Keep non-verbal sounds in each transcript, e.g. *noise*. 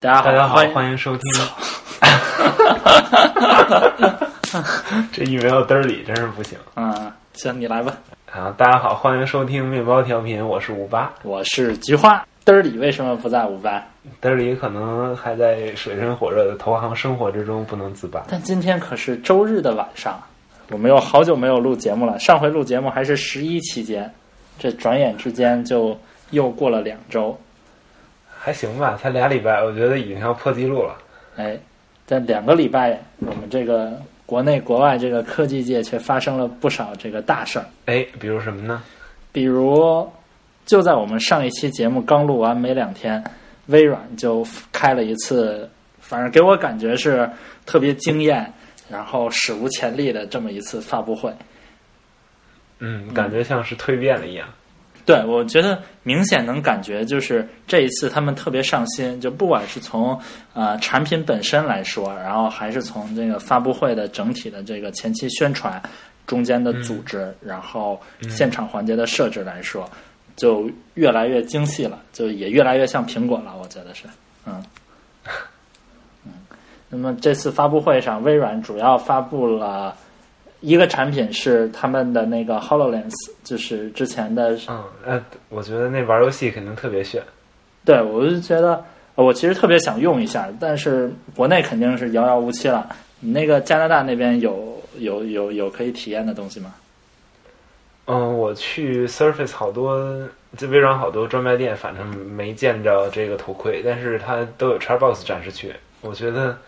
大家好，大家好，欢迎收听。*laughs* 这一没有嘚儿里真是不行嗯，行，你来吧。啊！大家好，欢迎收听面包调频，我是五八。我是菊花，嘚儿里为什么不在五八？嘚儿里可能还在水深火热的投行生活之中不能自拔。但今天可是周日的晚上，我们又好久没有录节目了。上回录节目还是十一期间，这转眼之间就又过了两周。还行吧，才俩礼拜，我觉得已经要破纪录了。哎，在两个礼拜，我们这个国内国外这个科技界却发生了不少这个大事儿。哎，比如什么呢？比如，就在我们上一期节目刚录完没两天，微软就开了一次，反正给我感觉是特别惊艳，然后史无前例的这么一次发布会。嗯，感觉像是蜕变了一样。对，我觉得明显能感觉，就是这一次他们特别上心，就不管是从呃产品本身来说，然后还是从这个发布会的整体的这个前期宣传、中间的组织，然后现场环节的设置来说，就越来越精细了，就也越来越像苹果了，我觉得是，嗯，嗯。那么这次发布会上，微软主要发布了。一个产品是他们的那个 Hololens，就是之前的。嗯，呃，我觉得那玩游戏肯定特别炫。对，我就觉得我其实特别想用一下，但是国内肯定是遥遥无期了。你那个加拿大那边有有有有可以体验的东西吗？嗯，我去 Surface 好多，就微软好多专卖店，反正没见着这个头盔，但是它都有 Xbox 展示区。我觉得。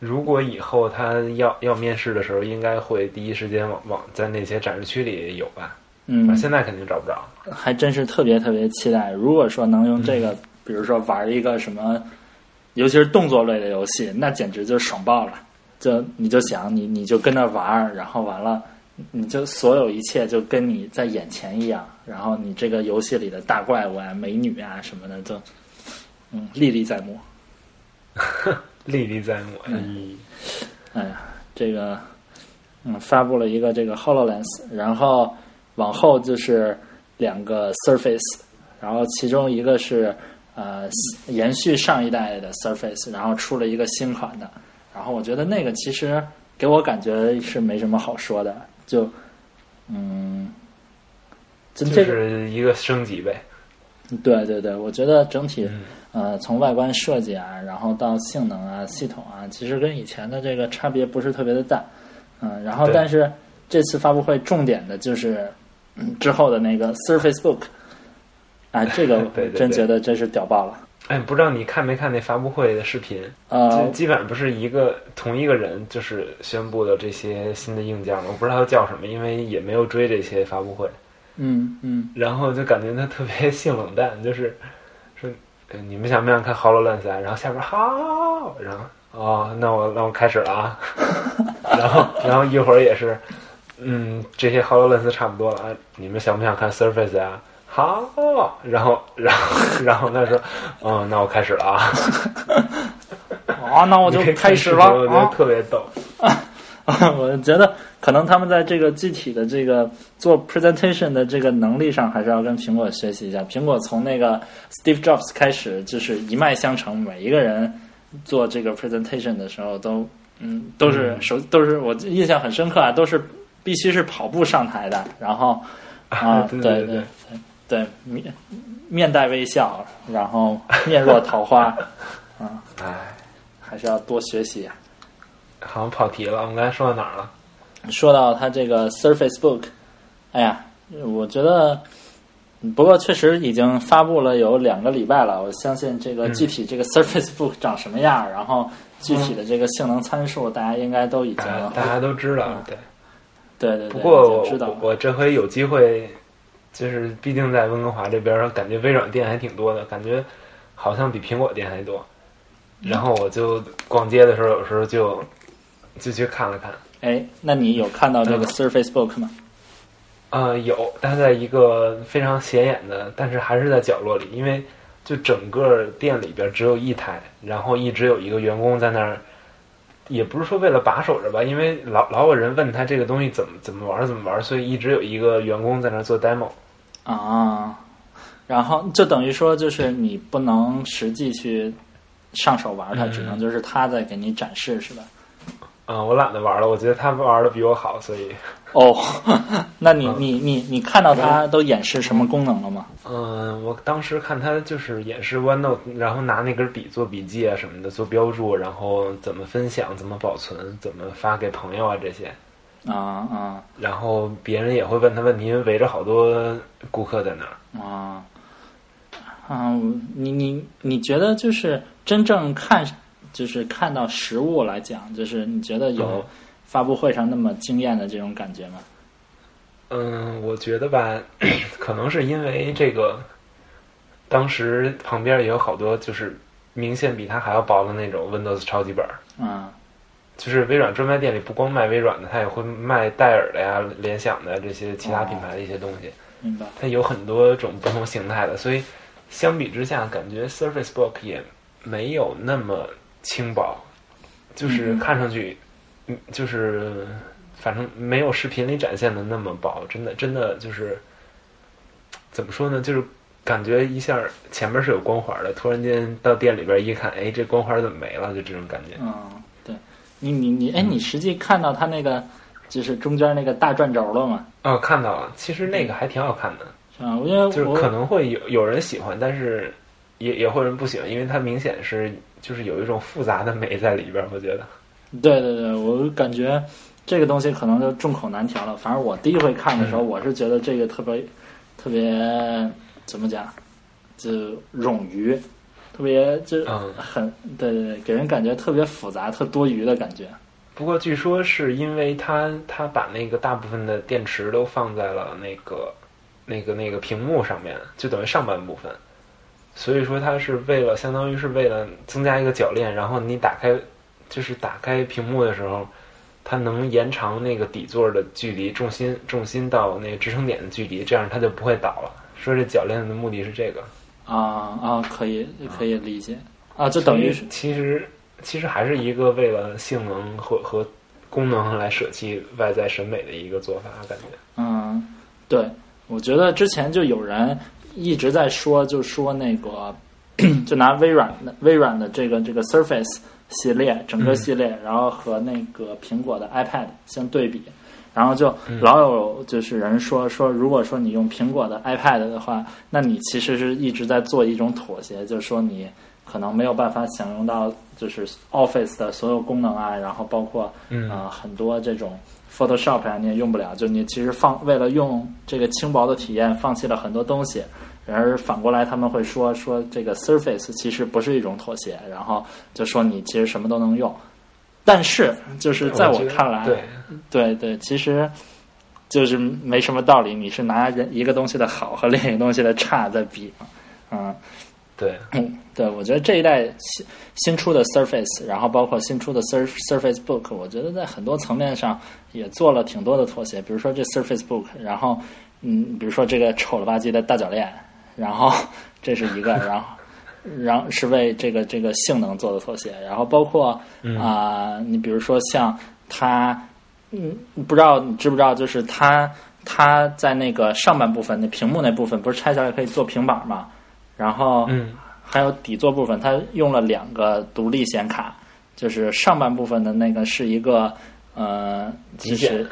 如果以后他要要面试的时候，应该会第一时间往往在那些展示区里有吧？嗯，现在肯定找不着。还真是特别特别期待。如果说能用这个，嗯、比如说玩一个什么，尤其是动作类的游戏，那简直就爽爆了。就你就想你你就跟那玩，然后完了，你就所有一切就跟你在眼前一样。然后你这个游戏里的大怪物啊、美女啊什么的，就嗯历历在目。*laughs* 历历在目。嗯，哎呀，这个，嗯，发布了一个这个 Hololens，然后往后就是两个 Surface，然后其中一个是呃延续上一代的 Surface，然后出了一个新款的，然后我觉得那个其实给我感觉是没什么好说的，就嗯，就这是一个升级呗。对对对，我觉得整体。嗯呃，从外观设计啊，然后到性能啊、系统啊，其实跟以前的这个差别不是特别的大。嗯，然后但是这次发布会重点的就是、嗯、之后的那个 Surface Book，啊，这个真 *laughs* 觉得真是屌爆了。哎，不知道你看没看那发布会的视频？呃，基本上不是一个同一个人，就是宣布的这些新的硬件嘛，我不知道他叫什么，因为也没有追这些发布会。嗯嗯。然后就感觉他特别性冷淡，*laughs* 就是说。你们想不想看 Hololens 啊？然后下边好，然后哦，那我那我开始了啊。*laughs* 然后然后一会儿也是，嗯，这些 Hololens 差不多了啊。你们想不想看 Surface 啊？好，然后然后 *laughs* 然后他说，嗯，那我开始了啊。啊，那我就开始了。我觉得特别逗。我觉得可能他们在这个具体的这个做 presentation 的这个能力上，还是要跟苹果学习一下。苹果从那个 Steve Jobs 开始就是一脉相承，每一个人做这个 presentation 的时候都嗯都是首都是我印象很深刻啊，都是必须是跑步上台的，然后啊对对对对面面带微笑，然后面若桃花 *laughs* 啊，哎，还是要多学习啊。好像跑题了，我们刚才说到哪儿了？说到它这个 Surface Book，哎呀，我觉得，不过确实已经发布了有两个礼拜了。我相信这个具体这个 Surface Book 长什么样，然后具体的这个性能参数，大家应该都已经大家都知道。对，对对对。不过我知道，我这回有机会，就是毕竟在温哥华这边，感觉微软店还挺多的，感觉好像比苹果店还多。然后我就逛街的时候，有时候就。就去看了看，哎，那你有看到这个 Surface Book 吗？呃，有，它在一个非常显眼的，但是还是在角落里，因为就整个店里边只有一台，然后一直有一个员工在那儿，也不是说为了把守着吧，因为老老有人问他这个东西怎么怎么玩怎么玩，所以一直有一个员工在那儿做 demo。啊，然后就等于说，就是你不能实际去上手玩它，嗯只能就是他在给你展示，是吧？嗯，我懒得玩了，我觉得他玩的比我好，所以哦，那你嗯你你你看到他都演示什么功能了吗？嗯，我当时看他就是演示 OneNote，然后拿那根笔做笔记啊什么的，做标注，然后怎么分享、怎么保存、怎么发给朋友啊这些。啊啊然后别人也会问他问题，因为围着好多顾客在那儿。啊啊！你你你觉得就是真正看，就是看到实物来讲，就是你觉得有嗯发布会上那么惊艳的这种感觉吗？嗯，我觉得吧，*clears throat* 可能是因为这个，当时旁边也有好多就是明显比它还要薄的那种 Windows 超级本儿。啊就是微软专卖店里不光卖微软的，它也会卖戴尔的呀、联想的这些其他品牌的一些东西。明白。它有很多种不同形态的，所以相比之下，感觉 Surface Book 也没有那么轻薄，就是嗯看上去，嗯，就是反正没有视频里展现的那么薄，真的真的就是怎么说呢？就是感觉一下前面是有光环的，突然间到店里边一看，哎，这光环怎么没了？就这种感觉。嗯，对，你你你，哎，你实际看到它那个就是中间那个大转轴了吗？哦，看到了，其实那个还挺好看的。是吧？因为我就是可能会有有人喜欢，但是也也会有人不喜欢，因为它明显是就是有一种复杂的美在里边儿。我觉得，对对对，我感觉这个东西可能就众口难调了。反正我第一回看的时候，嗯我是觉得这个特别特别怎么讲，就冗余，特别就嗯很对对对，给人感觉特别复杂、特多余的感觉。不过据说是因为它它把那个大部分的电池都放在了那个那个那个屏幕上面，就等于上半部分，所以说它是为了相当于是为了增加一个铰链，然后你打开就是打开屏幕的时候。它能延长那个底座的距离，重心重心到那个支撑点的距离，这样它就不会倒了。说这铰链的目的是这个，啊啊，可以可以理解啊，就等于是其实其实还是一个为了性能和和功能来舍弃外在审美的一个做法，感觉。嗯，对，我觉得之前就有人一直在说，就说那个，*clears throat* 就拿微软的微软的这个这个 Surface 系列整个系列，然后和那个苹果的 iPad 相对比，然后就老有就是人说说，如果说你用苹果的 iPad 的话，那你其实是一直在做一种妥协，就是说你可能没有办法享用到就是 Office 的所有功能啊，然后包括嗯。啊、很多这种 Photoshop 呀、你也用不了，就你其实放为了用这个轻薄的体验，放弃了很多东西。然而反过来，他们会说说这个 Surface 其实不是一种妥协，然后就说你其实什么都能用。但是就是在我看来，对，对对，其实就是没什么道理。你是拿人一个东西的好和另一个东西的差在比嘛，嗯。对，嗯，对，我觉得这一代新新出的 Surface，然后包括新出的 Sur Surface Book，我觉得在很多层面上也做了挺多的妥协。比如说这 Surface Book，然后嗯，比如说这个丑了吧唧的大铰链，然后这是一个，然后然后是为这个这个性能做的妥协，然后包括啊、你比如说像它，嗯，不知道你知不知道，就是它它在那个上半部分那屏幕那部分不是拆下来可以做平板嘛？然后嗯。还有底座部分，它用了两个独立显卡，就是上半部分的那个是一个呃，其实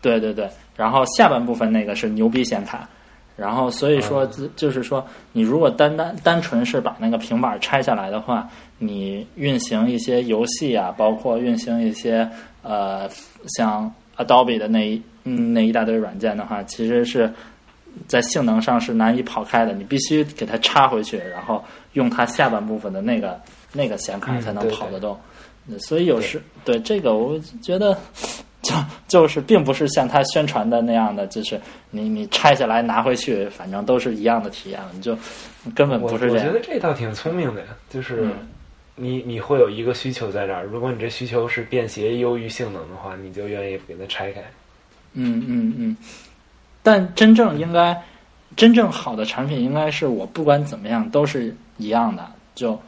对对对，然后下半部分那个是牛逼显卡，然后所以说就就是说，你如果单单单纯是把那个平板拆下来的话，你运行一些游戏啊，包括运行一些呃像 Adobe 的那一嗯那一大堆软件的话，其实是在性能上是难以跑开的，你必须给它插回去，然后用它下半部分的那个那个显卡嗯才能跑得动。嗯所以有时对这个，我觉得就就是并不是像他宣传的那样的，就是你你拆下来拿回去，反正都是一样的体验了，你就根本不是这样我觉得。这倒挺聪明的呀，就是嗯你你会有一个需求在这儿，如果你这需求是便携优于性能的话，你就愿意给它拆开。嗯嗯嗯，但真正应该真正好的产品，应该是我不管怎么样都是一样的。就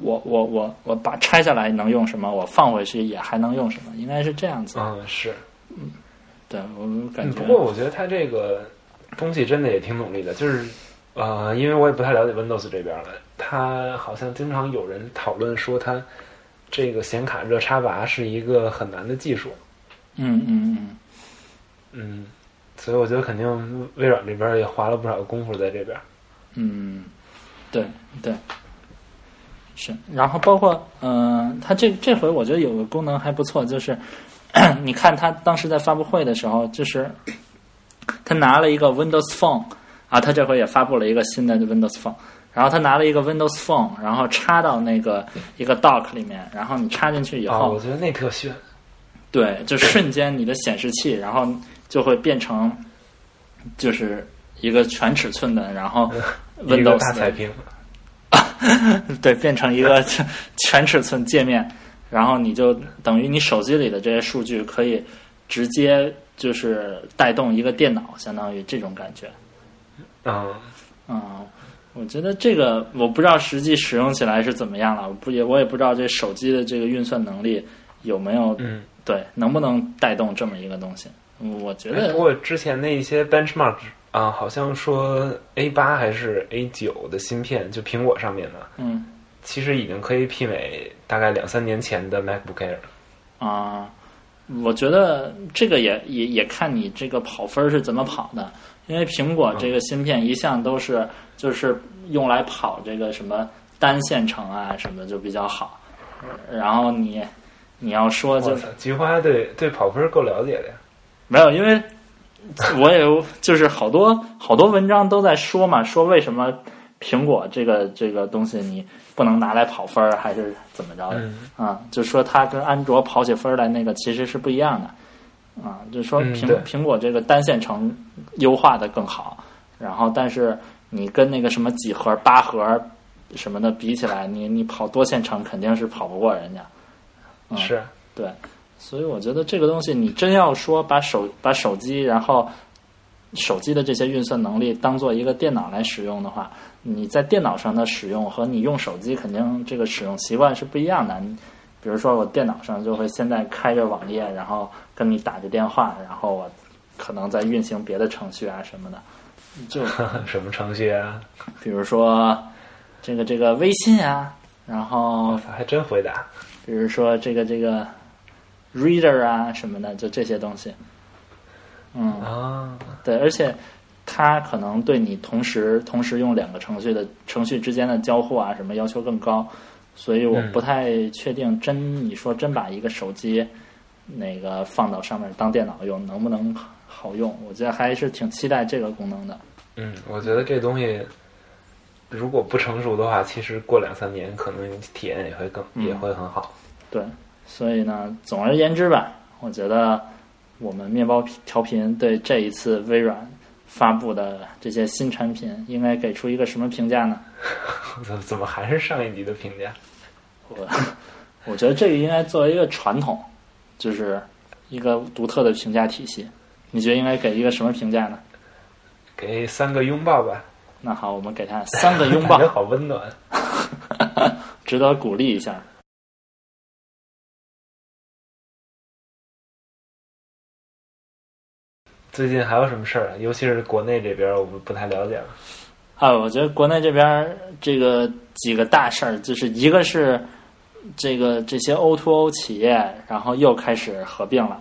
我我我我把拆下来能用什么，我放回去也还能用什么，应该是这样子。嗯，是。嗯对我感嗯，觉不过我觉得他这个东西真的也挺努力的，就是呃，因为我也不太了解 Windows 这边了，它好像经常有人讨论说它这个显卡热插拔是一个很难的技术。嗯嗯嗯，嗯，所以我觉得肯定微软这边也花了不少功夫在这边。嗯，对对，是。然后包括嗯、呃它这这回我觉得有个功能还不错，就是 *coughs* 你看它当时在发布会的时候，就是他拿了一个 Windows Phone 啊，他这回也发布了一个新的 Windows Phone。然后他拿了一个 Windows Phone，然后插到那个一个 dock 里面，然后你插进去以啊，后，我觉得那特炫。对，就瞬间你的显示器，然后就会变成就是一个全尺寸的，然后 Windows 大彩屏，*laughs* 对，变成一个全 *laughs* 全尺寸界面，然后你就等于你手机里的这些数据可以直接就是带动一个电脑，相当于这种感觉。嗯，嗯，我觉得这个我不知道实际使用起来是怎么样了，我不也我也不知道这手机的这个运算能力有没有嗯，对能不能带动这么一个东西。我觉哎得不过之前那一些 benchmark 啊，好像说 A 八还是 A 九的芯片，就苹果上面的，嗯其实已经可以媲美大概两三年前的 MacBook Air。啊、我觉得这个也也也看你这个跑分是怎么跑的，因为苹果这个芯片一向都是就是用来跑这个什么单线程啊什么就比较好，然后你你要说就菊花对对跑分够了解的呀。没有，因为我也有就是好多好多文章都在说嘛，说为什么苹果这个这个东西你不能拿来跑分儿，还是怎么着的？嗯。啊，就说它跟安卓跑起分儿来那个其实是不一样的，啊，就说苹、嗯苹果这个单线程优化的更好，然后但是你跟那个什么几核、八核什么的比起来，你你跑多线程肯定是跑不过人家，嗯、是，对，所以我觉得这个东西，你真要说把手把手机，然后手机的这些运算能力当做一个电脑来使用的话，你在电脑上的使用和你用手机肯定这个使用习惯是不一样的。比如说我电脑上就会现在开着网页，然后跟你打着电话，然后我可能在运行别的程序啊什么的，就 *laughs* 什么程序啊？*laughs* 比如说这个这个微信啊，然后，还真回答。比如说这个这个 reader 啊什么的，就这些东西。嗯，啊，对，而且它可能对你同时同时用两个程序的程序之间的交互啊什么要求更高，所以我嗯不太确定真你说真把一个手机那个放到上面当电脑用能不能好用？我觉得还是挺期待这个功能的。嗯，我觉得这东西如果不成熟的话，其实过两三年可能体验也会更、嗯也会很好。对，所以呢，总而言之吧，我觉得我们面包调频对这一次微软发布的这些新产品，应该给出一个什么评价呢？怎 *laughs* 怎么还是上一集的评价？我 *laughs* 我觉得这个应该作为一个传统，就是一个独特的评价体系。你觉得应该给一个什么评价呢？给三个拥抱吧，那好，我们给他三个拥抱 *laughs* 感觉，好温暖。值得鼓励一下。最近还有什么事儿啊？尤其是国内这边，我们不太了解了。啊，我觉得国内这边儿这个几个大事儿，就是一个是这个这些 O to O 企业，然后又开始合并了，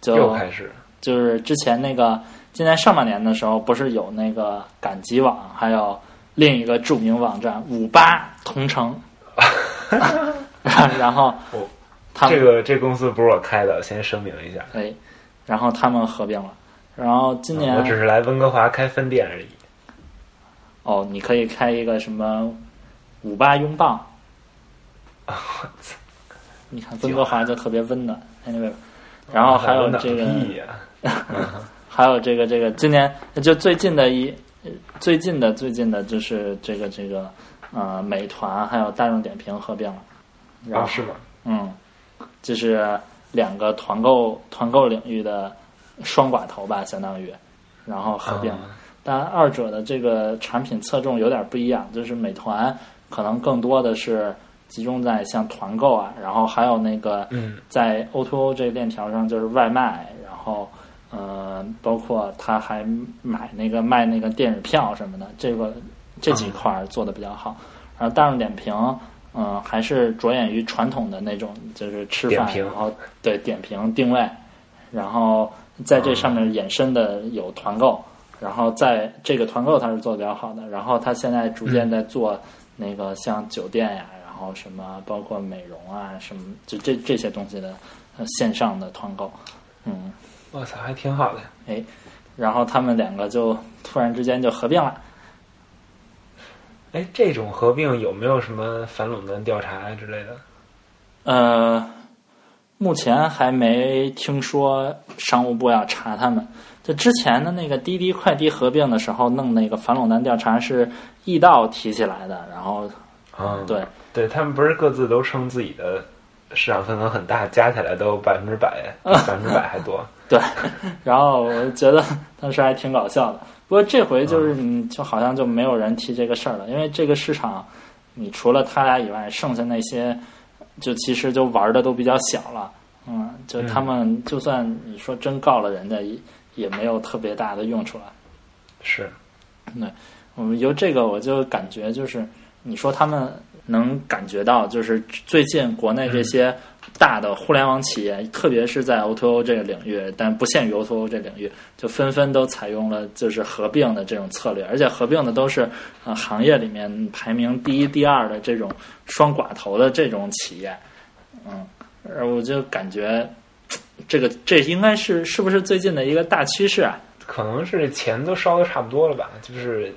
就又开始，就是之前那个今年上半年的时候，不是有那个赶集网，还有另一个著名网站五八同城，*laughs* 然后这个这公司不是我开的，先声明一下。哎，然后他们合并了，然后今年我只是来温哥华开分店而已。哦，你可以开一个什么五八拥抱。*laughs* 你看温哥华就特别温暖，anyway，然后还有这个，*laughs* 还有这个这个，今年就最近的一最近的最近的就是这个这个呃，美团还有大众点评合并了，然后啊，是吗？嗯，就是两个团购团购领域的双寡头吧，相当于，然后合并了。但，二者的这个产品侧重有点不一样，就是美团可能更多的是集中在像团购啊，然后还有那个嗯在 O to O 这个链条上就是外卖，然后呃，包括他还买那个卖那个电影票什么的，这个这几块儿做的比较好。然后大众点评，嗯、还是着眼于传统的那种，就是吃饭，然后对点评定位，然后在这上面衍生的有团购，然后在这个团购它是做的比较好的，然后它现在逐渐在做那个像酒店呀，然后什么包括美容啊什么，就这这些东西的呃线上的团购，嗯。我操，还挺好的。哎，然后他们两个就突然之间就合并了。哎，这种合并有没有什么反垄断调查之类的？呃，目前还没听说商务部要查他们。就之前的那个滴滴快滴合并的时候，弄那个反垄断调查是易道提起来的，然后嗯，对对他们不是各自都称自己的市场份额很大，加起来都百分之百，*laughs* 百分之百还多。对，然后我觉得当时还挺搞笑的。不过这回就是你就好像就没有人提这个事儿了，因为这个市场，你除了他俩以外，剩下那些就其实就玩的都比较小了。嗯，就他们就算你说真告了人家，也也没有特别大的用处了。是，我们由这个我就感觉就是，你说他们能感觉到，就是最近国内这些大的互联网企业，特别是在 O2O 这个领域，但不限于 O2O 这领域，就纷纷都采用了就是合并的这种策略，而且合并的都是呃行业里面排名第一、第二的这种双寡头的这种企业，嗯，而我就感觉这个这应该是是不是最近的一个大趋势啊？可能是钱都烧的差不多了吧，就是。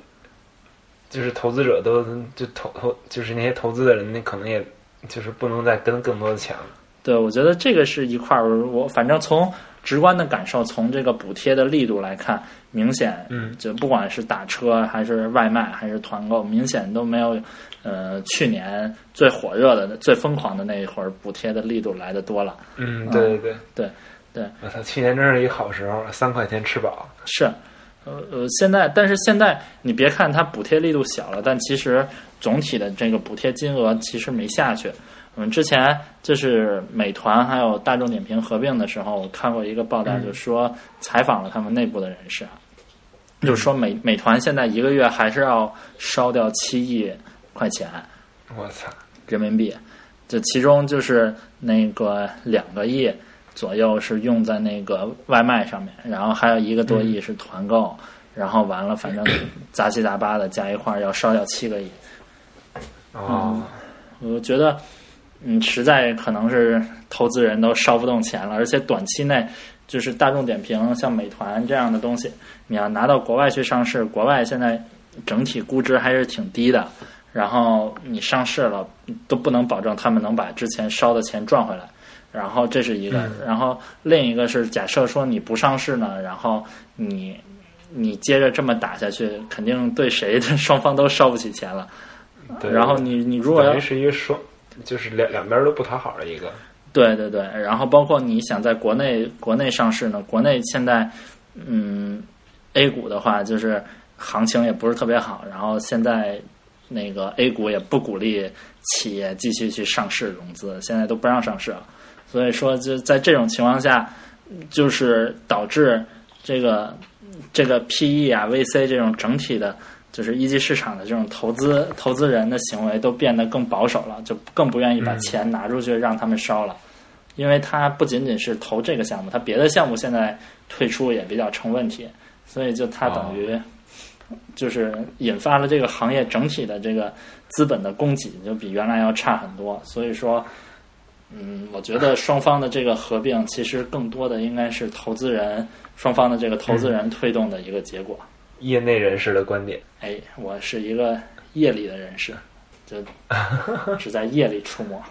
就是投资者都就投投，就是那些投资的人，那可能也就是不能再跟更多的钱了。对，我觉得这个是一块儿，我反正从直观的感受，从这个补贴的力度来看，明显，嗯，就不管是打车还是外卖还是团购，明显都没有，呃，去年最火热的、最疯狂的那一会儿补贴的力度来的多了。嗯，对对对对对，我操，去年真是一好时候，三块钱吃饱。是，呃呃，现在，但是现在你别看它补贴力度小了，但其实总体的这个补贴金额其实没下去。嗯，之前就是美团还有大众点评合并的时候，我看过一个报道，嗯。就说采访了他们内部的人士啊，就是说美美团现在一个月还是要烧掉七亿块钱我操，人民币，就其中就是那个两个亿左右是用在那个外卖上面，然后还有一个多亿是团购，然后完了反正杂七杂八的加一块儿要烧掉七个亿。哦，我觉得，嗯，实在可能是投资人都烧不动钱了，而且短期内就是大众点评、像美团这样的东西，你要拿到国外去上市，国外现在整体估值还是挺低的，然后你上市了都不能保证他们能把之前烧的钱赚回来。然后这是一个，嗯然后另一个是假设说你不上市呢，然后你你接着这么打下去，肯定对谁的双方都烧不起钱了。对。然后你你如果要是一个双，就是两两边都不讨好的一个。对对对，然后包括你想在国内国内上市呢，国内现在嗯 A 股的话，就是行情也不是特别好，然后现在那个 A 股也不鼓励企业继续去上市融资，现在都不让上市了，所以说就在这种情况下，就是导致这个这个 PE 啊 VC 这种整体的。就是一级市场的这种投资投资人的行为都变得更保守了，就更不愿意把钱拿出去让他们烧了，因为他不仅仅是投这个项目，他别的项目现在退出也比较成问题，所以就他等于就是引发了这个行业整体的这个资本的供给就比原来要差很多，所以说，嗯，我觉得双方的这个合并其实更多的应该是投资人双方的这个投资人推动的一个结果。业内人士的观点，哎，我是一个夜里的人士，就 *laughs* 只在夜里出没。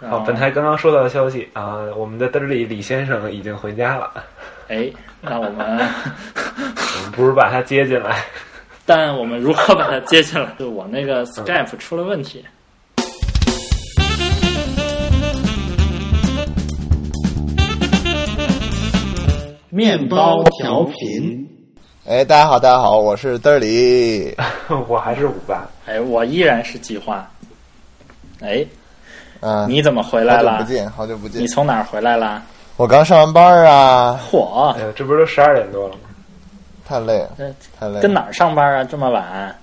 然好，后本台刚刚收到的消息啊，我们的嘚里李先生已经回家了，哎，那我们，*laughs* 我们不如把他接进来。*laughs* 但我们如何把它接进来？就我那个 Skype 出了问题。面包调频，哎，大家好，大家好，我是嘚儿里。*laughs* 我还是五八，哎，我依然是计划。哎，嗯，你怎么回来了好久不？见，好久不见你。从哪儿回来了？我刚上完班啊，嚯这不是都十二点多了吗？太累了，这太累了。跟哪儿上班啊？这么晚？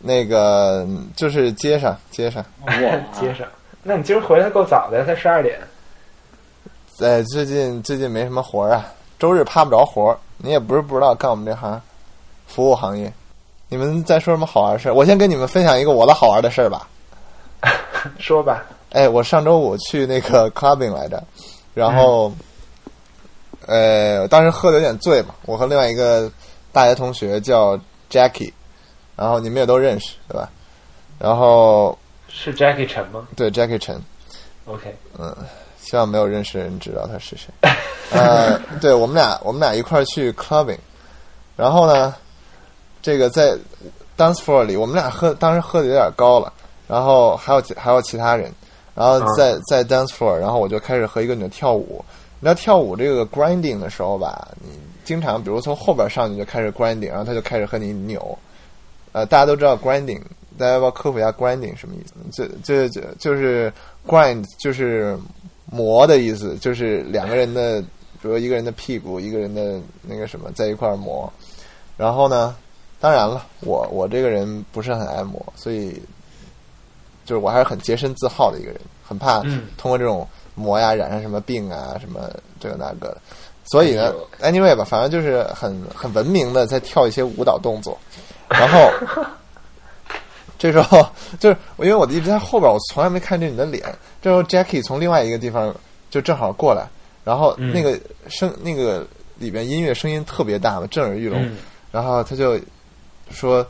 那个就是街上，街上，哇，*laughs* 街上。那你今儿回来够早的，才十二点。哎，最近最近没什么活儿啊，周日趴不着活儿。你也不是不知道，干我们这行，服务行业。你们在说什么好玩的事儿？我先跟你们分享一个我的好玩的事儿吧。说吧，哎，我上周五去那个 clubbing 来着，然后，呃，当时喝的有点醉嘛，我和另外一个大学同学叫 Jackie，然后你们也都认识对吧？然后是 Jackie 陈吗对 Jackie 陈，？OK，希望没有认识的人知道他是谁。呃，*laughs* 对我们俩，我们俩一块儿去 clubbing，然后呢，这个在 dance floor 里，我们俩喝当时喝的有点高了，然后还有还有其他人，然后在在 dance floor，然后我就开始和一个女的跳舞。你知道跳舞这个 grinding 的时候吧，你经常比如从后边上去就开始 grinding，然后他就开始和你扭。呃，大家都知道 grinding，大家要不要科普一下 grinding 什么意思？就就就就是 grind 就是磨的意思，就是两个人的，比如一个人的屁股，一个人的那个什么在一块儿磨。然后呢，当然了，我我这个人不是很爱磨，所以就是我还是很洁身自好的一个人，很怕嗯通过这种磨呀染上什么病啊，什么这个那个的。所以呢，anyway 吧，反正就是很很文明的在跳一些舞蹈动作，然后这时候就是我，因为我一直在后边，我从来没看见你的脸。这时候 Jackie 从另外一个地方就正好过来，然后嗯那个声、那个里边音乐声音特别大嘛，震耳欲聋，嗯然后他就说：“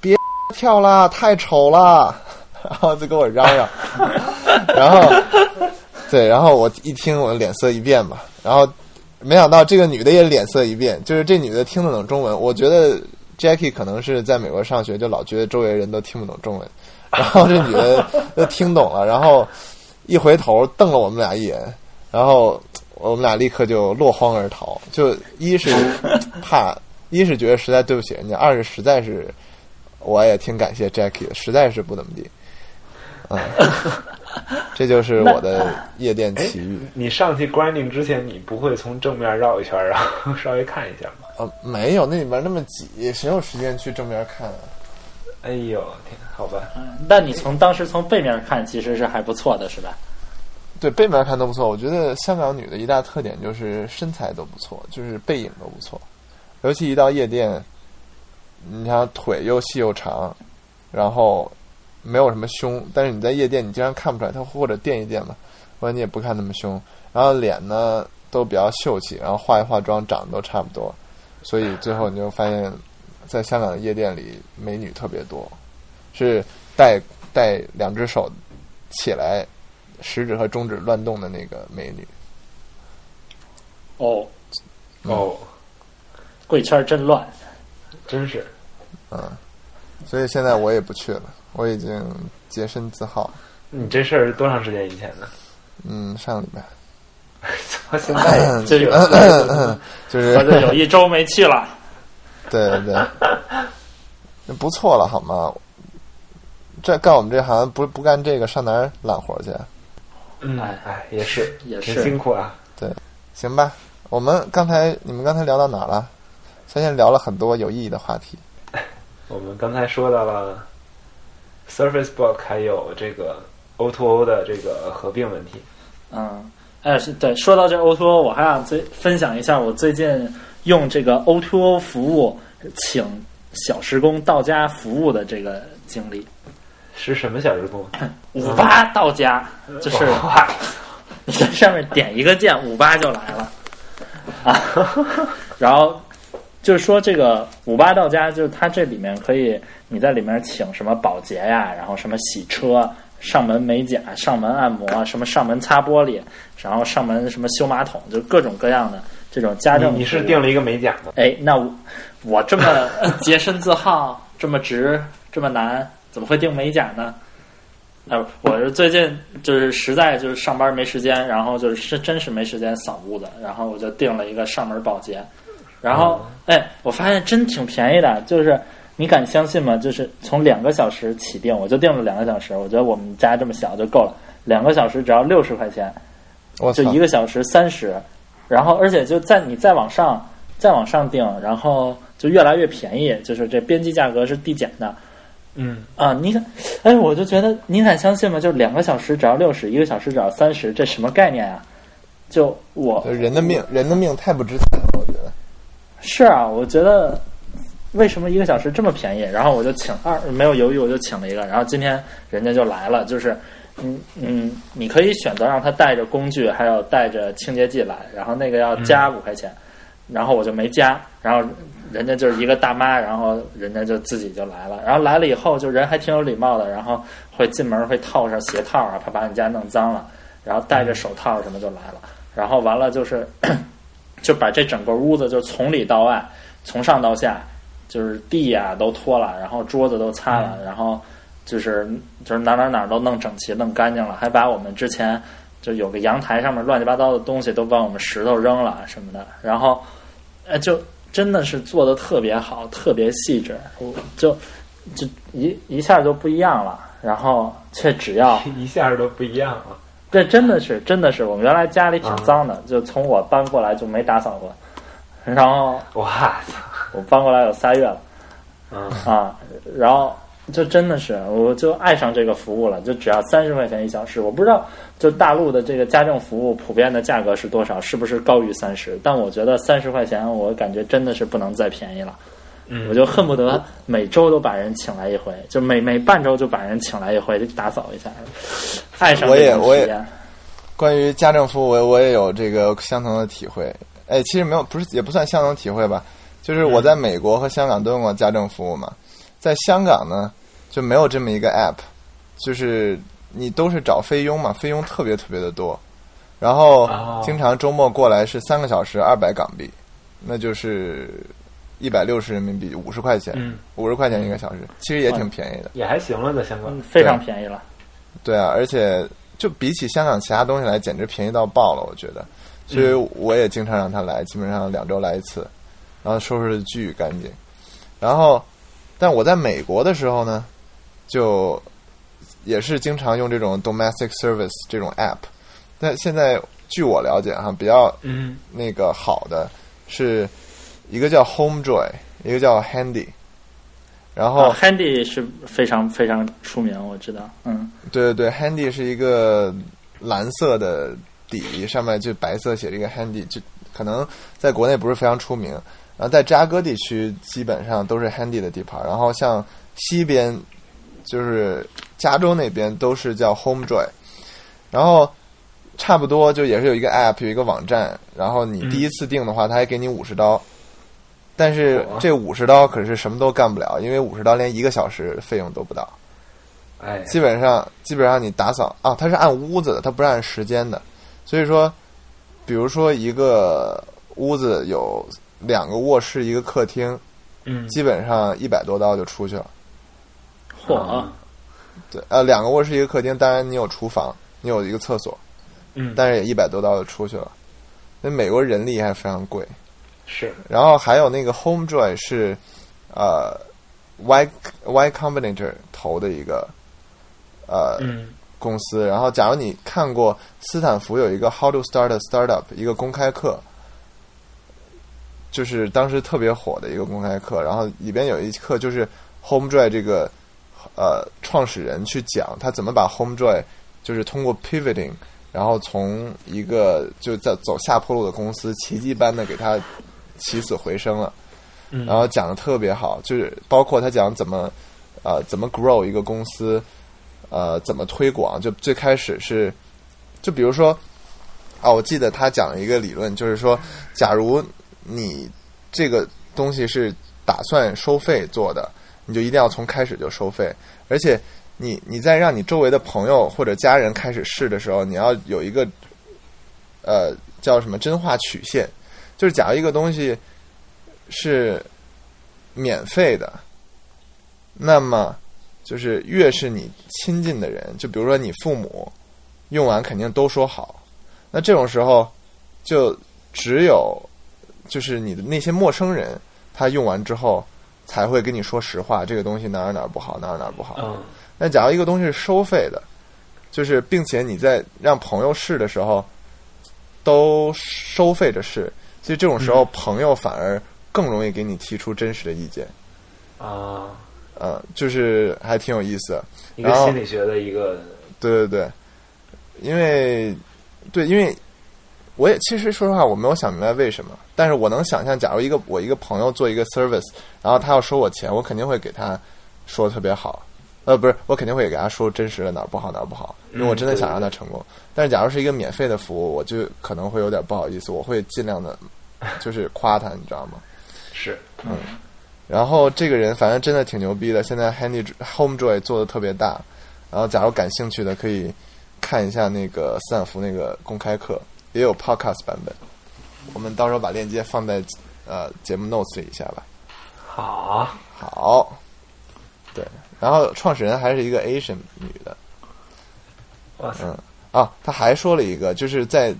别跳啦，太丑啦。*laughs* ”然后就跟我嚷嚷，*laughs* 然后对，然后我一听，我脸色一变嘛，然后没想到这个女的也脸色一变，就是这女的听得懂中文，我觉得 Jackie 可能是在美国上学，就老觉得周围人都听不懂中文，*laughs* 然后这女的就听懂了，然后一回头瞪了我们俩一眼，然后我们俩立刻就落荒而逃，就一是怕，一是觉得实在对不起人家，二是实在是我也挺感谢 Jackie 的，实在是不怎么地，嗯，这就是我的夜店奇遇。*laughs* 你上去 grinding 之前，你不会从正面绕一圈，然后稍微看一下吗？呃，没有，那里面那么挤，谁有时间去正面看啊？哎呦天，好吧，那你从当时从背面看，其实是还不错的，是吧？对，背面看都不错。我觉得香港女的一大特点就是身材都不错，就是背影都不错。尤其一到夜店，你看腿又细又长，然后没有什么胸，但是你在夜店你经常看不出来，她或者垫一垫嘛，或者你也不看那么胸。然后脸呢都比较秀气，然后化一化妆长得都差不多，所以最后你就发现，在香港的夜店里美女特别多，是带带两只手起来。食指和中指乱动的那个美女，哦，哦，贵圈真乱。真是，嗯所以现在我也不去了，我已经洁身自好。你这事儿多长时间以前呢？嗯，上个礼拜 *laughs* 到现在也这去个，就是 *laughs* 有一周没去了。*laughs* 对对对，那不错了好吗？这干我们这行不不干这个上哪儿揽活去？嗯，哎，也是，也是辛苦啊。对行吧，我们刚才你们刚才聊到哪儿了？相信聊了很多有意义的话题。我们刚才说到了 Surface Book，还有这个 O2O 的这个合并问题。嗯，哎，是对。说到这 O2O，我还想最分享一下我最近用这个 O2O 服务请小时工到家服务的这个经历。是什么小时工？*laughs* 五八到家，就是哇，你在上面点一个键，五八就来了啊。*laughs* 然后就是说，这个五八到家，就是它这里面可以你在里面请什么保洁呀，然后什么洗车、上门美甲、上门按摩、什么上门擦玻璃，然后上门什么修马桶，就各种各样的这种家政。你你是订了一个美甲吗？哎，那我我这么 *laughs* 洁身自好，这么直，这么难，怎么会订美甲呢？啊，我是最近就是实在就是上班没时间，然后就是是真是没时间扫屋子，然后我就订了一个上门保洁，然后哎，我发现真挺便宜的，就是你敢相信吗？就是从两个小时起订，我就订了两个小时，我觉得我们家这么小就够了，两个小时只要六十块钱，我就一个小时三十，然后而且就在你再往上再往上订，然后就越来越便宜，就是这边际价格是递减的嗯，啊！你看，哎，我就觉得你敢相信吗？就两个小时只要六十，一个小时只要三十，这什么概念啊？就我人的命，人的命太不值钱了，我觉得。是啊，我觉得为什么一个小时这么便宜？然后我就请二没有犹豫，我就请了一个。然后今天人家就来了，就是嗯嗯，你可以选择让他带着工具，还有带着清洁剂来，然后那个要加五块钱，然后我就没加，然后人家就是一个大妈，然后人家就自己就来了，然后来了以后就人还挺有礼貌的，然后会进门会套上鞋套啊，怕把你家弄脏了，然后戴着手套什么就来了，然后完了就是 *coughs* 就把这整个屋子就从里到外，从上到下，就是地呀、都拖了，然后桌子都擦了，然后就是就是哪哪哪都弄整齐、弄干净了，还把我们之前就有个阳台上面乱七八糟的东西都帮我们石头扔了什么的，然后呃就真的是做的特别好，特别细致，我就就一一下就不一样了，然后却只要 *laughs* 一下都不一样了。这真的是，真的是，我们原来家里挺脏的，就从我搬过来就没打扫过，然后哇操！我搬过来有仨月了嗯，啊，然后就真的是，我就爱上这个服务了，就只要三十块钱一小时，我不知道就大陆的这个家政服务普遍的价格是多少，是不是高于三十？但我觉得三十块钱，我感觉真的是不能再便宜了。嗯我就恨不得每周都把人请来一回，就每每半周就把人请来一回，就打扫一下，爱上我这种也我也体验。关于家政服务，我我也有这个相同的体会。哎，其实没有，不是也不算相同体会吧。就是我在美国和香港都用过家政服务嘛，在香港呢就没有这么一个 app，就是你都是找菲佣嘛，菲佣特别特别的多，然后哦经常周末过来是三个小时二百港币，那就是一百六十人民币，五十块钱，嗯，五十块钱一个小时，其实也挺便宜的。也还行了，在香港嗯，。非常便宜了。对啊，而且就比起香港其他东西来，简直便宜到爆了，我觉得。所以我也经常让他来，基本上两周来一次，然后收拾的巨干净。然后，但我在美国的时候呢，就也是经常用这种 domestic service 这种 app。但现在据我了解哈，比较嗯那个好的是一个叫 HomeJoy，一个叫 Handy。然后啊，Handy 是非常非常出名，我知道。嗯，对对对，Handy 是一个蓝色的底，上面就白色写着一个 Handy，就可能在国内不是非常出名。然后在芝加哥地区基本上都是 Handy 的地盘，然后像西边就是加州那边都是叫 HomeJoy，然后差不多就也是有一个 App 有一个网站，然后你第一次订的话，他还给你五十刀。但是这五十刀可是什么都干不了，因为五十刀连一个小时费用都不到。哎，基本上基本上你打扫啊，它是按屋子的，它不是按时间的。所以说，比如说一个屋子有两个卧室，一个客厅，嗯，基本上一百多刀就出去了。嚯，对，呃，两个卧室一个客厅，当然你有厨房，你有一个厕所，嗯，但是也一百多刀就出去了。那美国人力还非常贵。是然后还有那个 HomeJoy 是呃 Y Y Combinator 投的一个呃、嗯公司。然后，假如你看过斯坦福有一个 How to Start a Startup 一个公开课，就是当时特别火的一个公开课。然后里边有一课就是 HomeJoy 这个呃创始人去讲他怎么把 HomeJoy 就是通过 pivoting，然后从一个就在走下坡路的公司，奇迹般的给他起死回生了。嗯然后讲的特别好，就是包括他讲怎么呃怎么 grow 一个公司，呃怎么推广。就最开始是，就比如说啊，我记得他讲了一个理论，就是说，假如你这个东西是打算收费做的，你就一定要从开始就收费，而且你你在让你周围的朋友或者家人开始试的时候，你要有一个呃叫什么真话曲线，就是假如一个东西是免费的，那么就是越是你亲近的人，就比如说你父母用完肯定都说好，那这种时候就只有就是你的那些陌生人，他用完之后才会跟你说实话，这个东西哪儿哪儿不好，哪儿哪儿不好。嗯那假如一个东西是收费的，就是并且你在让朋友试的时候，都收费着试。其实这种时候，朋友反而更容易给你提出真实的意见，啊，嗯，就是还挺有意思的。一个心理学的一个对对对，因为对，因为我也其实说实话，我没有想明白为什么，但是我能想象，假如一个我一个朋友做一个 service，然后他要收我钱，我肯定会给他说的特别好。呃，不是，我肯定会给他说真实的哪儿不好哪儿不好，因为我真的想让他成功。但是假如是一个免费的服务，我就可能会有点不好意思，我会尽量的，*laughs* 就是夸他，你知道吗？是嗯然后这个人反正真的挺牛逼的，现在 Handy HomeJoy 做的特别大。然后假如感兴趣的可以看一下那个斯坦福那个公开课，也有 Podcast 版本。我们到时候把链接放在呃节目 notes 里一下吧。好，好，对，然后创始人还是一个 Asian 女的，哇塞，嗯。啊，他还说了一个，就是在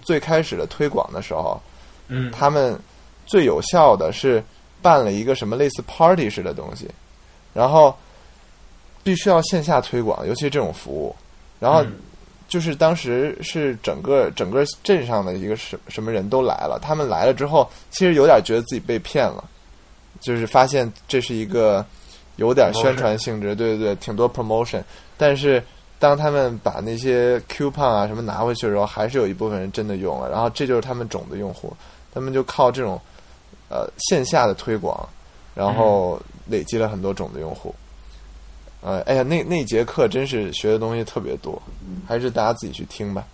最开始的推广的时候，嗯，他们最有效的是办了一个什么类似 party 式的东西，然后必须要线下推广，尤其是这种服务。然后嗯就是当时是整个整个镇上的一个什什么人都来了，他们来了之后，其实有点觉得自己被骗了，就是发现这是一个有点宣传性质，对对对，挺多 promotion，但是。当他们把那些 coupon 啊什么拿回去的时候，还是有一部分人真的用了，然后这就是他们种的用户，他们就靠这种呃线下的推广，然后累积了很多种的用户。呃，哎呀，那那节课真是学的东西特别多，还是大家自己去听吧。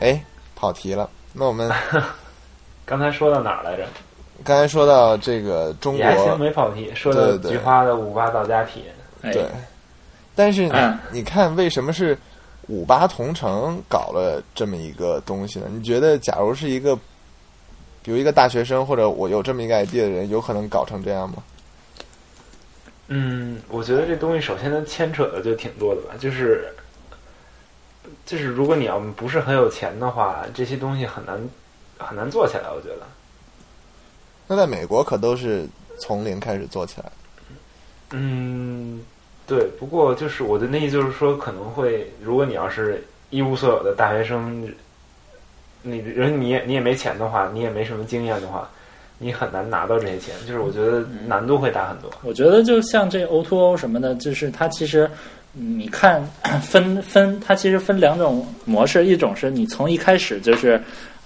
哎，跑题了。那我们 *laughs* 刚才说到哪儿来着？刚才说到这个中也还行，国，没跑题。说的菊花的五八到家体验，哎，对，但是嗯你看，为什么是五八同城搞了这么一个东西呢？你觉得，假如是一个，比如一个大学生，或者我有这么一个 idea 的人，有可能搞成这样吗？嗯，我觉得这东西首先它牵扯的就挺多的吧，就是就是如果你要不是很有钱的话，这些东西很难很难做起来，我觉得。那在美国可都是从零开始做起来。嗯，对。不过就是我的那意思就是说，可能会如果你要是一无所有的大学生，你人你也你也没钱的话，你也没什么经验的话，你很难拿到这些钱。就是我觉得难度会大很多。我觉得就像这 O to O 什么的，就是它其实嗯你看分分，它其实分两种模式，一种是你从一开始就是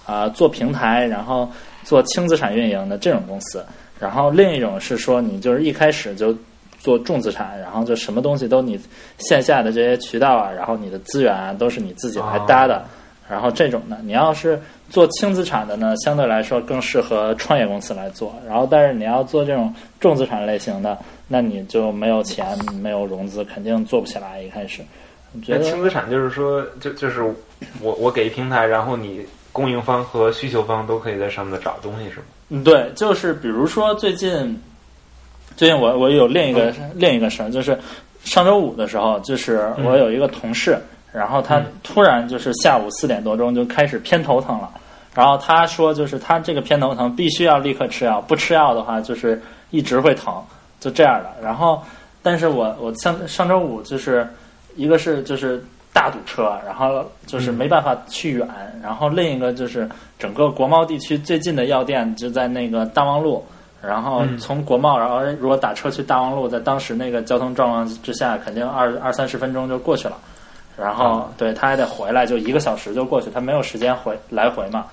啊、做平台，然后做轻资产运营的这种公司，然后另一种是说你就是一开始就做重资产，然后就什么东西都你线下的这些渠道啊，然后你的资源啊都是你自己来搭的。然后这种的，你要是做轻资产的呢，相对来说更适合创业公司来做。然后，但是你要做这种重资产类型的，那你就没有钱，没有融资，肯定做不起来。一开始，我觉那得轻资产就是说，就就是我我给一平台，然后你供应方和需求方都可以在上面找东西，是吗？嗯，对，就是比如说最近，最近我我有另一个、另一个事儿，就是上周五的时候，就是我有一个同事，然后他突然就是下午四点多钟就开始偏头疼了，然后他说就是他这个偏头疼必须要立刻吃药，不吃药的话就是一直会疼，就这样的。然后，但是我我上上周五就是一个是就是大堵车，然后就是没办法去远，然后另一个就是整个国贸地区最近的药店就在那个大望路，然后从国贸，然后如果打车去大望路，在当时那个交通状况之下，肯定二二三十分钟就过去了。然后对他还得回来，就一个小时就过去，他没有时间回来回嘛。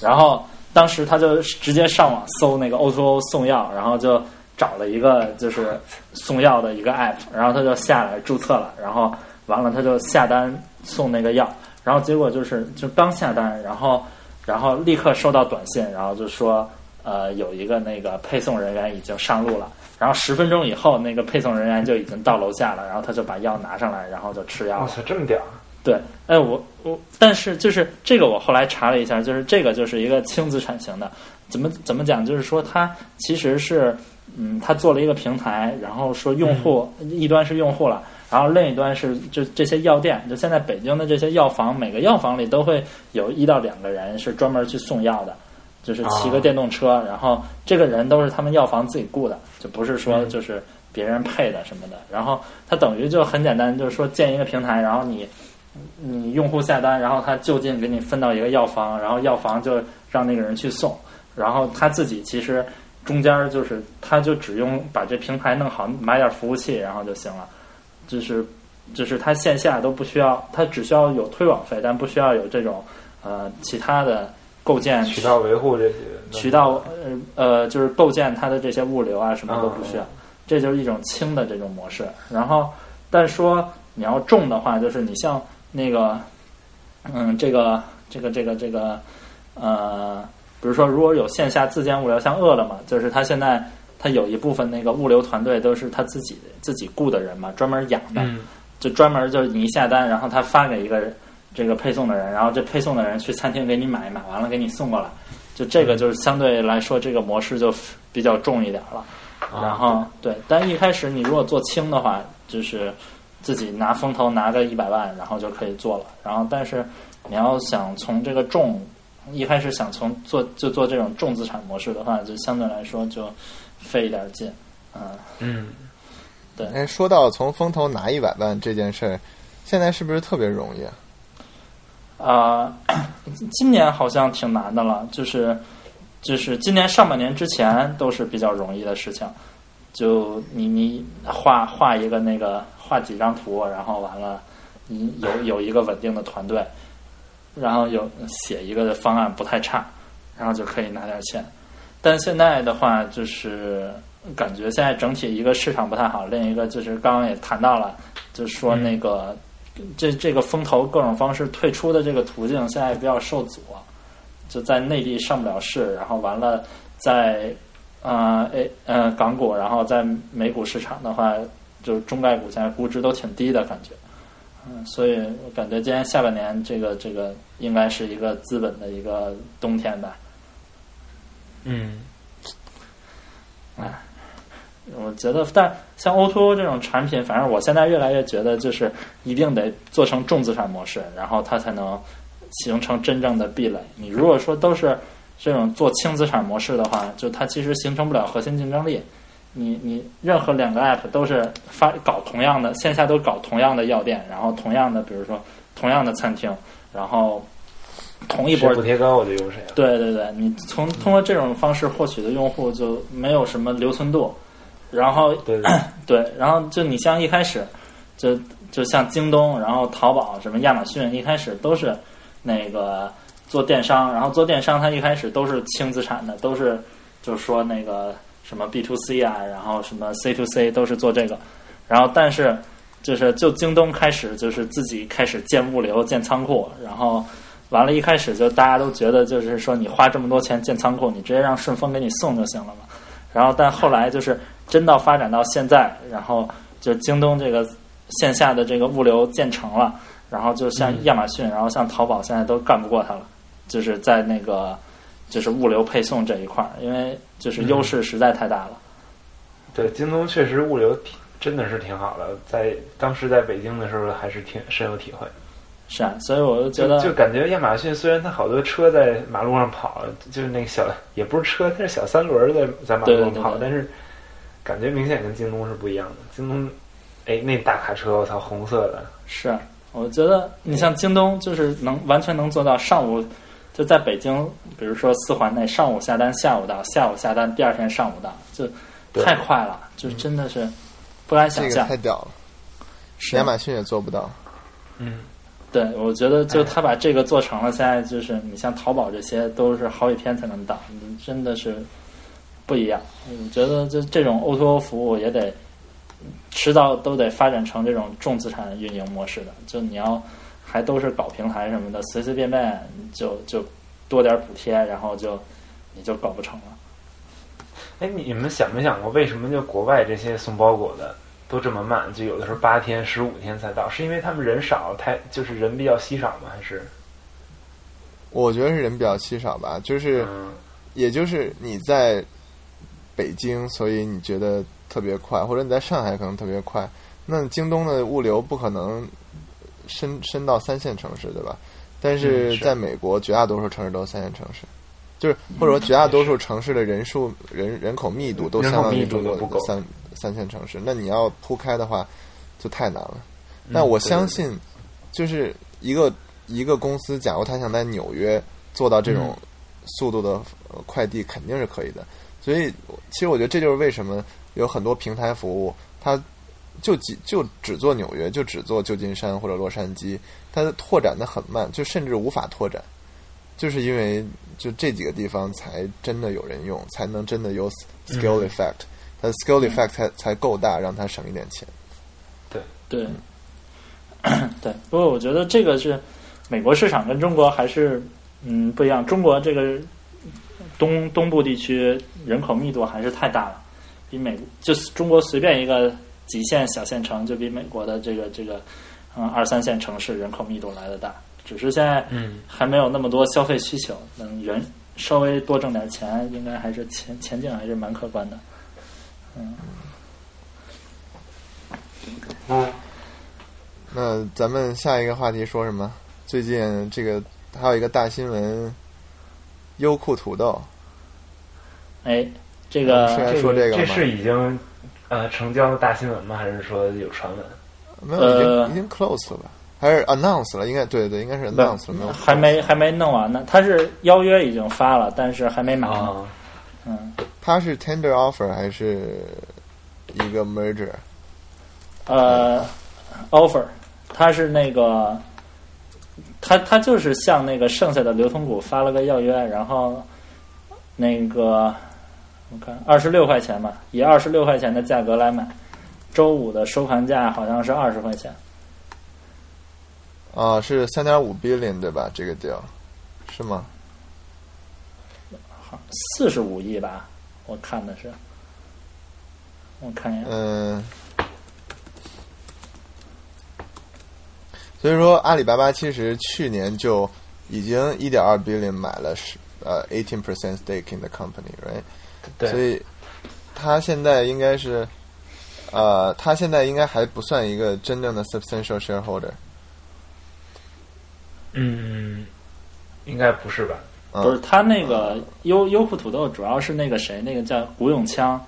然后当时他就直接上网搜那个 O to O 送药，然后就找了一个就是送药的一个 app，然后他就下来注册了，然后完了他就下单送那个药，然后结果就是就刚下单，然后然后立刻收到短信，然后就说呃有一个那个配送人员已经上路了，然后十分钟以后那个配送人员就已经到楼下了，然后他就把药拿上来，然后就吃药了。我操，这么屌！对，哎，我我，但是就是这个，我后来查了一下，就是这个就是一个轻资产型的，怎么怎么讲？就是说它其实是，嗯，它做了一个平台，然后说用户、一端是用户了，然后另一端是就这些药店，就现在北京的这些药房，每个药房里都会有一到两个人是专门去送药的，就是骑个电动车，然后这个人都是他们药房自己雇的，就不是说就是别人配的什么的。然后他等于就很简单，就是说建一个平台，然后你你用户下单，然后他就近给你分到一个药房，然后药房就让那个人去送，然后他自己其实中间儿就是他就只用把这平台弄好，买点服务器，然后就行了，就是就是他线下都不需要，他只需要有推广费，但不需要有这种呃其他的构建渠道维护这些渠道呃呃，就是构建它的这些物流啊，什么都不需要，嗯这就是一种轻的这种模式。然后，但说你要重的话，就是你像那个，嗯，这个这个这个这个呃，比如说如果有线下自建物流，像饿了么，就是它现在它有一部分那个物流团队都是他自己自己雇的人嘛，专门养的，嗯就专门就是你一下单，然后他发给一个人这个配送的人，然后这配送的人去餐厅给你买，买完了给你送过来。就这个就是相对来说，这个模式就比较重一点了。啊然后对，但一开始你如果做轻的话，就是自己拿风投拿个一百万，然后就可以做了。然后但是你要想从这个重，一开始想从做就做这种重资产模式的话，就相对来说就费一点劲。嗯，嗯，对哎，说到从风投拿一百万这件事儿，现在是不是特别容易啊？啊、今年好像挺难的了，就是就是今年上半年之前都是比较容易的事情，就你你画画一个那个画几张图，然后完了你有有一个稳定的团队，然后有写一个方案不太差，然后就可以拿点钱。但现在的话，就是感觉现在整体一个市场不太好，另一个就是刚刚也谈到了，就是说那个。这这个风投各种方式退出的这个途径现在比较受阻，就在内地上不了市，然后完了在呃诶呃港股，然后在美股市场的话，就是中概股现在估值都挺低的感觉，嗯，所以我感觉今年下半年这个这个应该是一个资本的一个冬天吧。嗯，我觉得，但像 O to O 这种产品，反正我现在越来越觉得，就是一定得做成重资产模式，然后它才能形成真正的壁垒。你如果说都是这种做轻资产模式的话，就它其实形成不了核心竞争力。你你任何两个 app 都是发搞同样的线下都搞同样的药店，然后同样的比如说同样的餐厅，然后同一波补贴高我就用谁了。对对对，你从通过这种方式获取的用户就没有什么留存度，然后对 *clears throat* 对，然后就你像一开始，就就像京东，然后淘宝什么亚马逊，一开始都是那个做电商，然后做电商它一开始都是轻资产的，都是就是说那个什么 B to C 啊，然后什么 C to C 都是做这个，然后但是就是就京东开始就是自己开始建物流、建仓库，然后完了，一开始就大家都觉得就是说你花这么多钱建仓库，你直接让顺丰给你送就行了嘛。然后但后来就是真到发展到现在，然后就京东这个线下的这个物流建成了，然后就像亚马逊，然后像淘宝现在都干不过它了，就是在那个就是物流配送这一块儿，因为就是优势实在太大了。对，京东确实物流挺真的是挺好的，在当时在北京的时候还是挺深有体会。是啊，所以我就觉得就感觉亚马逊虽然它好多车在马路上跑，就是那个小也不是车，它是小三轮儿在在马路上跑，对对对对但是感觉明显跟京东是不一样的。京东，哎，那大卡车我操，红色的，是，啊我觉得你像京东，就是能完全能做到上午就在北京，比如说四环内，上午下单，下午到，下午下单，第二天上午到，就太快了，就真的是不敢这个想象。太屌了，亚马逊也做不到。嗯，对，我觉得就他把这个做成了，现在就是你像淘宝这些都是好几天才能到，嗯真的是不一样。我觉得就这种 O to O 服务也得迟早都得发展成这种重资产运营模式的，就你要还都是搞平台什么的，随随便便就就多点补贴，然后就你就搞不成了。哎，你们想没想过，为什么就国外这些送包裹的都这么慢？就有的时候八天、十五天才到，是因为他们人少，太就是人比较稀少吗？还是我觉得是人比较稀少吧，就是嗯也就是你在北京，所以你觉得特别快，或者你在上海可能特别快。那京东的物流不可能伸伸到三线城市，对吧？但嗯是是在美国，绝大多数城市都是三线城市，就是或者说绝大多数城市的人数人人口密度都相当于中国的三三线城市，那你要铺开的话就太难了。但我相信，就是一个一个公司，假如他想在纽约做到这种速度的呃快递，肯定是可以的。所以，其实我觉得这就是为什么有很多平台服务，它就几就只做纽约，就只做旧金山或者洛杉矶，它的拓展的很慢，就甚至无法拓展，就是因为就这几个地方才真的有人用，才能真的有 scale effect，、它的 scale effect 才才够大，让它省一点钱。对，*clears throat* 对。不过我觉得这个是美国市场跟中国还是嗯不一样。中国这个东东部地区人口密度还是太大了，比美就是中国随便一个几线小县城就比美国的这个这个嗯二三线城市人口密度来的大。只是现在嗯还没有那么多消费需求，等人稍微多挣点钱，应该还是前前景还是蛮可观的。嗯那咱们下一个话题说什么？最近这个还有一个大新闻，优酷土豆。哎，这是个来说这个吗这是已经呃成交的大新闻吗？还是说有传闻？没有，已经、呃已经 close 了吧？还是 announce 了？应该对对，应该是 announce 了，没有还没还没弄完呢。他是邀约已经发了，但是还没买呢。啊，嗯，他是 tender offer 还是一个 merger？呃，offer，他是那个，他他就是向那个剩下的流通股发了个要约，然后那个我看二十六块钱吧，以二十六块钱的价格来买，周五的收盘价好像是二十块钱。啊，是三点五 billion 对吧？这个 deal 是吗？四十五亿吧，我看的是，我看一眼，嗯。所以说，阿里巴巴其实去年就已经一点二 billion 买了十呃 eighteen percent stake in the company，right？对所，以他现在应该是，呃，他现在应该还不算一个真正的 substantial shareholder。嗯，应该不是吧？不是嗯，他那个优优酷土豆主要是那个谁，那个叫古永锵，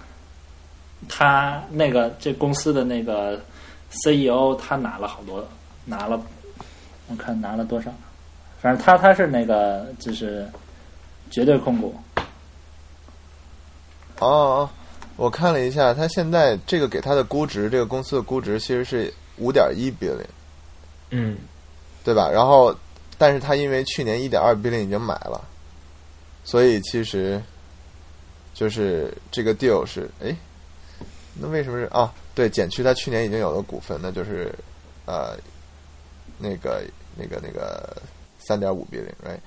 他那个这公司的那个 CEO，他拿了好多，拿了，我看拿了多少，反正他他是那个就是绝对控股，哦哦，我看了一下，他现在这个给他的估值，这个公司的估值其实是五点一 billion，嗯，对吧？然后，但是他因为去年一点二 billion 已经买了，所以其实就是这个 deal 是哎，那为什么是啊？对，减去他去年已经有的股份，那就是呃那个那个那个三点五 billion，right？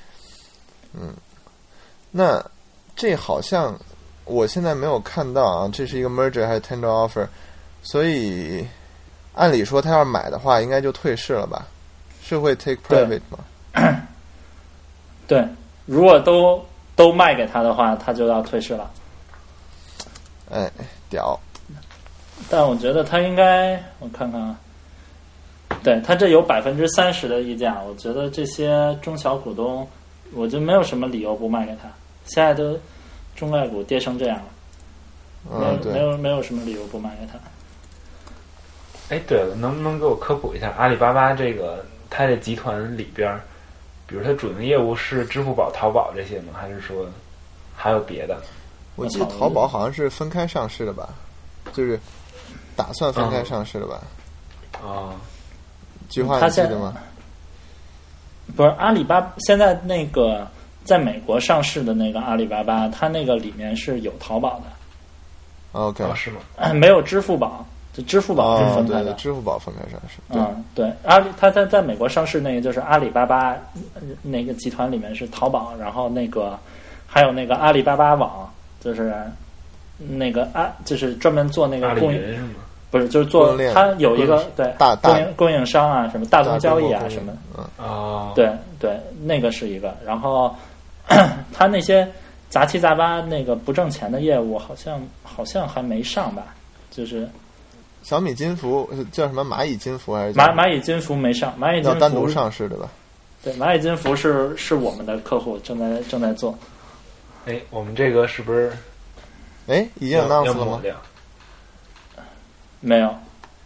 嗯，那这好像我现在没有看到啊，这是一个 merger 还是 tender offer？所以按理说他要买的话，应该就退市了吧？是会 take private 吗？*coughs* 对，如果都都卖给他的话，他就要退市了。哎，屌！但我觉得他应该，我看看啊，对他这有百分之三十的溢价，我觉得这些中小股东，我就没有什么理由不卖给他。现在都中概股跌成这样了，没有、嗯，没，有没有什么理由不卖给他。哎，对了，能不能给我科普一下阿里巴巴这个它的集团里边儿，比如它主营业务是支付宝、淘宝这些吗？还是说还有别的？我记得淘宝好像是分开上市的吧？就是打算分开上市的吧？啊、他现你记得吗？不是阿里巴巴现在那个在美国上市的那个阿里巴巴，它那个里面是有淘宝的，OK，哦，是吗？没有支付宝，就支付宝是哦，分开的。支付宝分开上市，嗯，对，阿里它在在美国上市那个就是阿里巴巴呃那个集团里面是淘宝，然后那个还有那个阿里巴巴网，就是那个啊，就是专门做那阿里个供应，云是吗？不是就是做它有一个对大大供应供应商啊，什么大宗交易啊什么，嗯，哦，，对对，那个是一个，然后 *clears throat* 它那些杂七杂八那个不挣钱的业务，好像好像还没上吧，就是小米金服叫什么蚂蚁金服还是蚂蚂蚁金服没上，蚂蚁金服要单独上市对吧？对，蚂蚁金服是是我们的客户正在正在做，哎，我们这个是不是哎，已经要 announce 了吗？没有，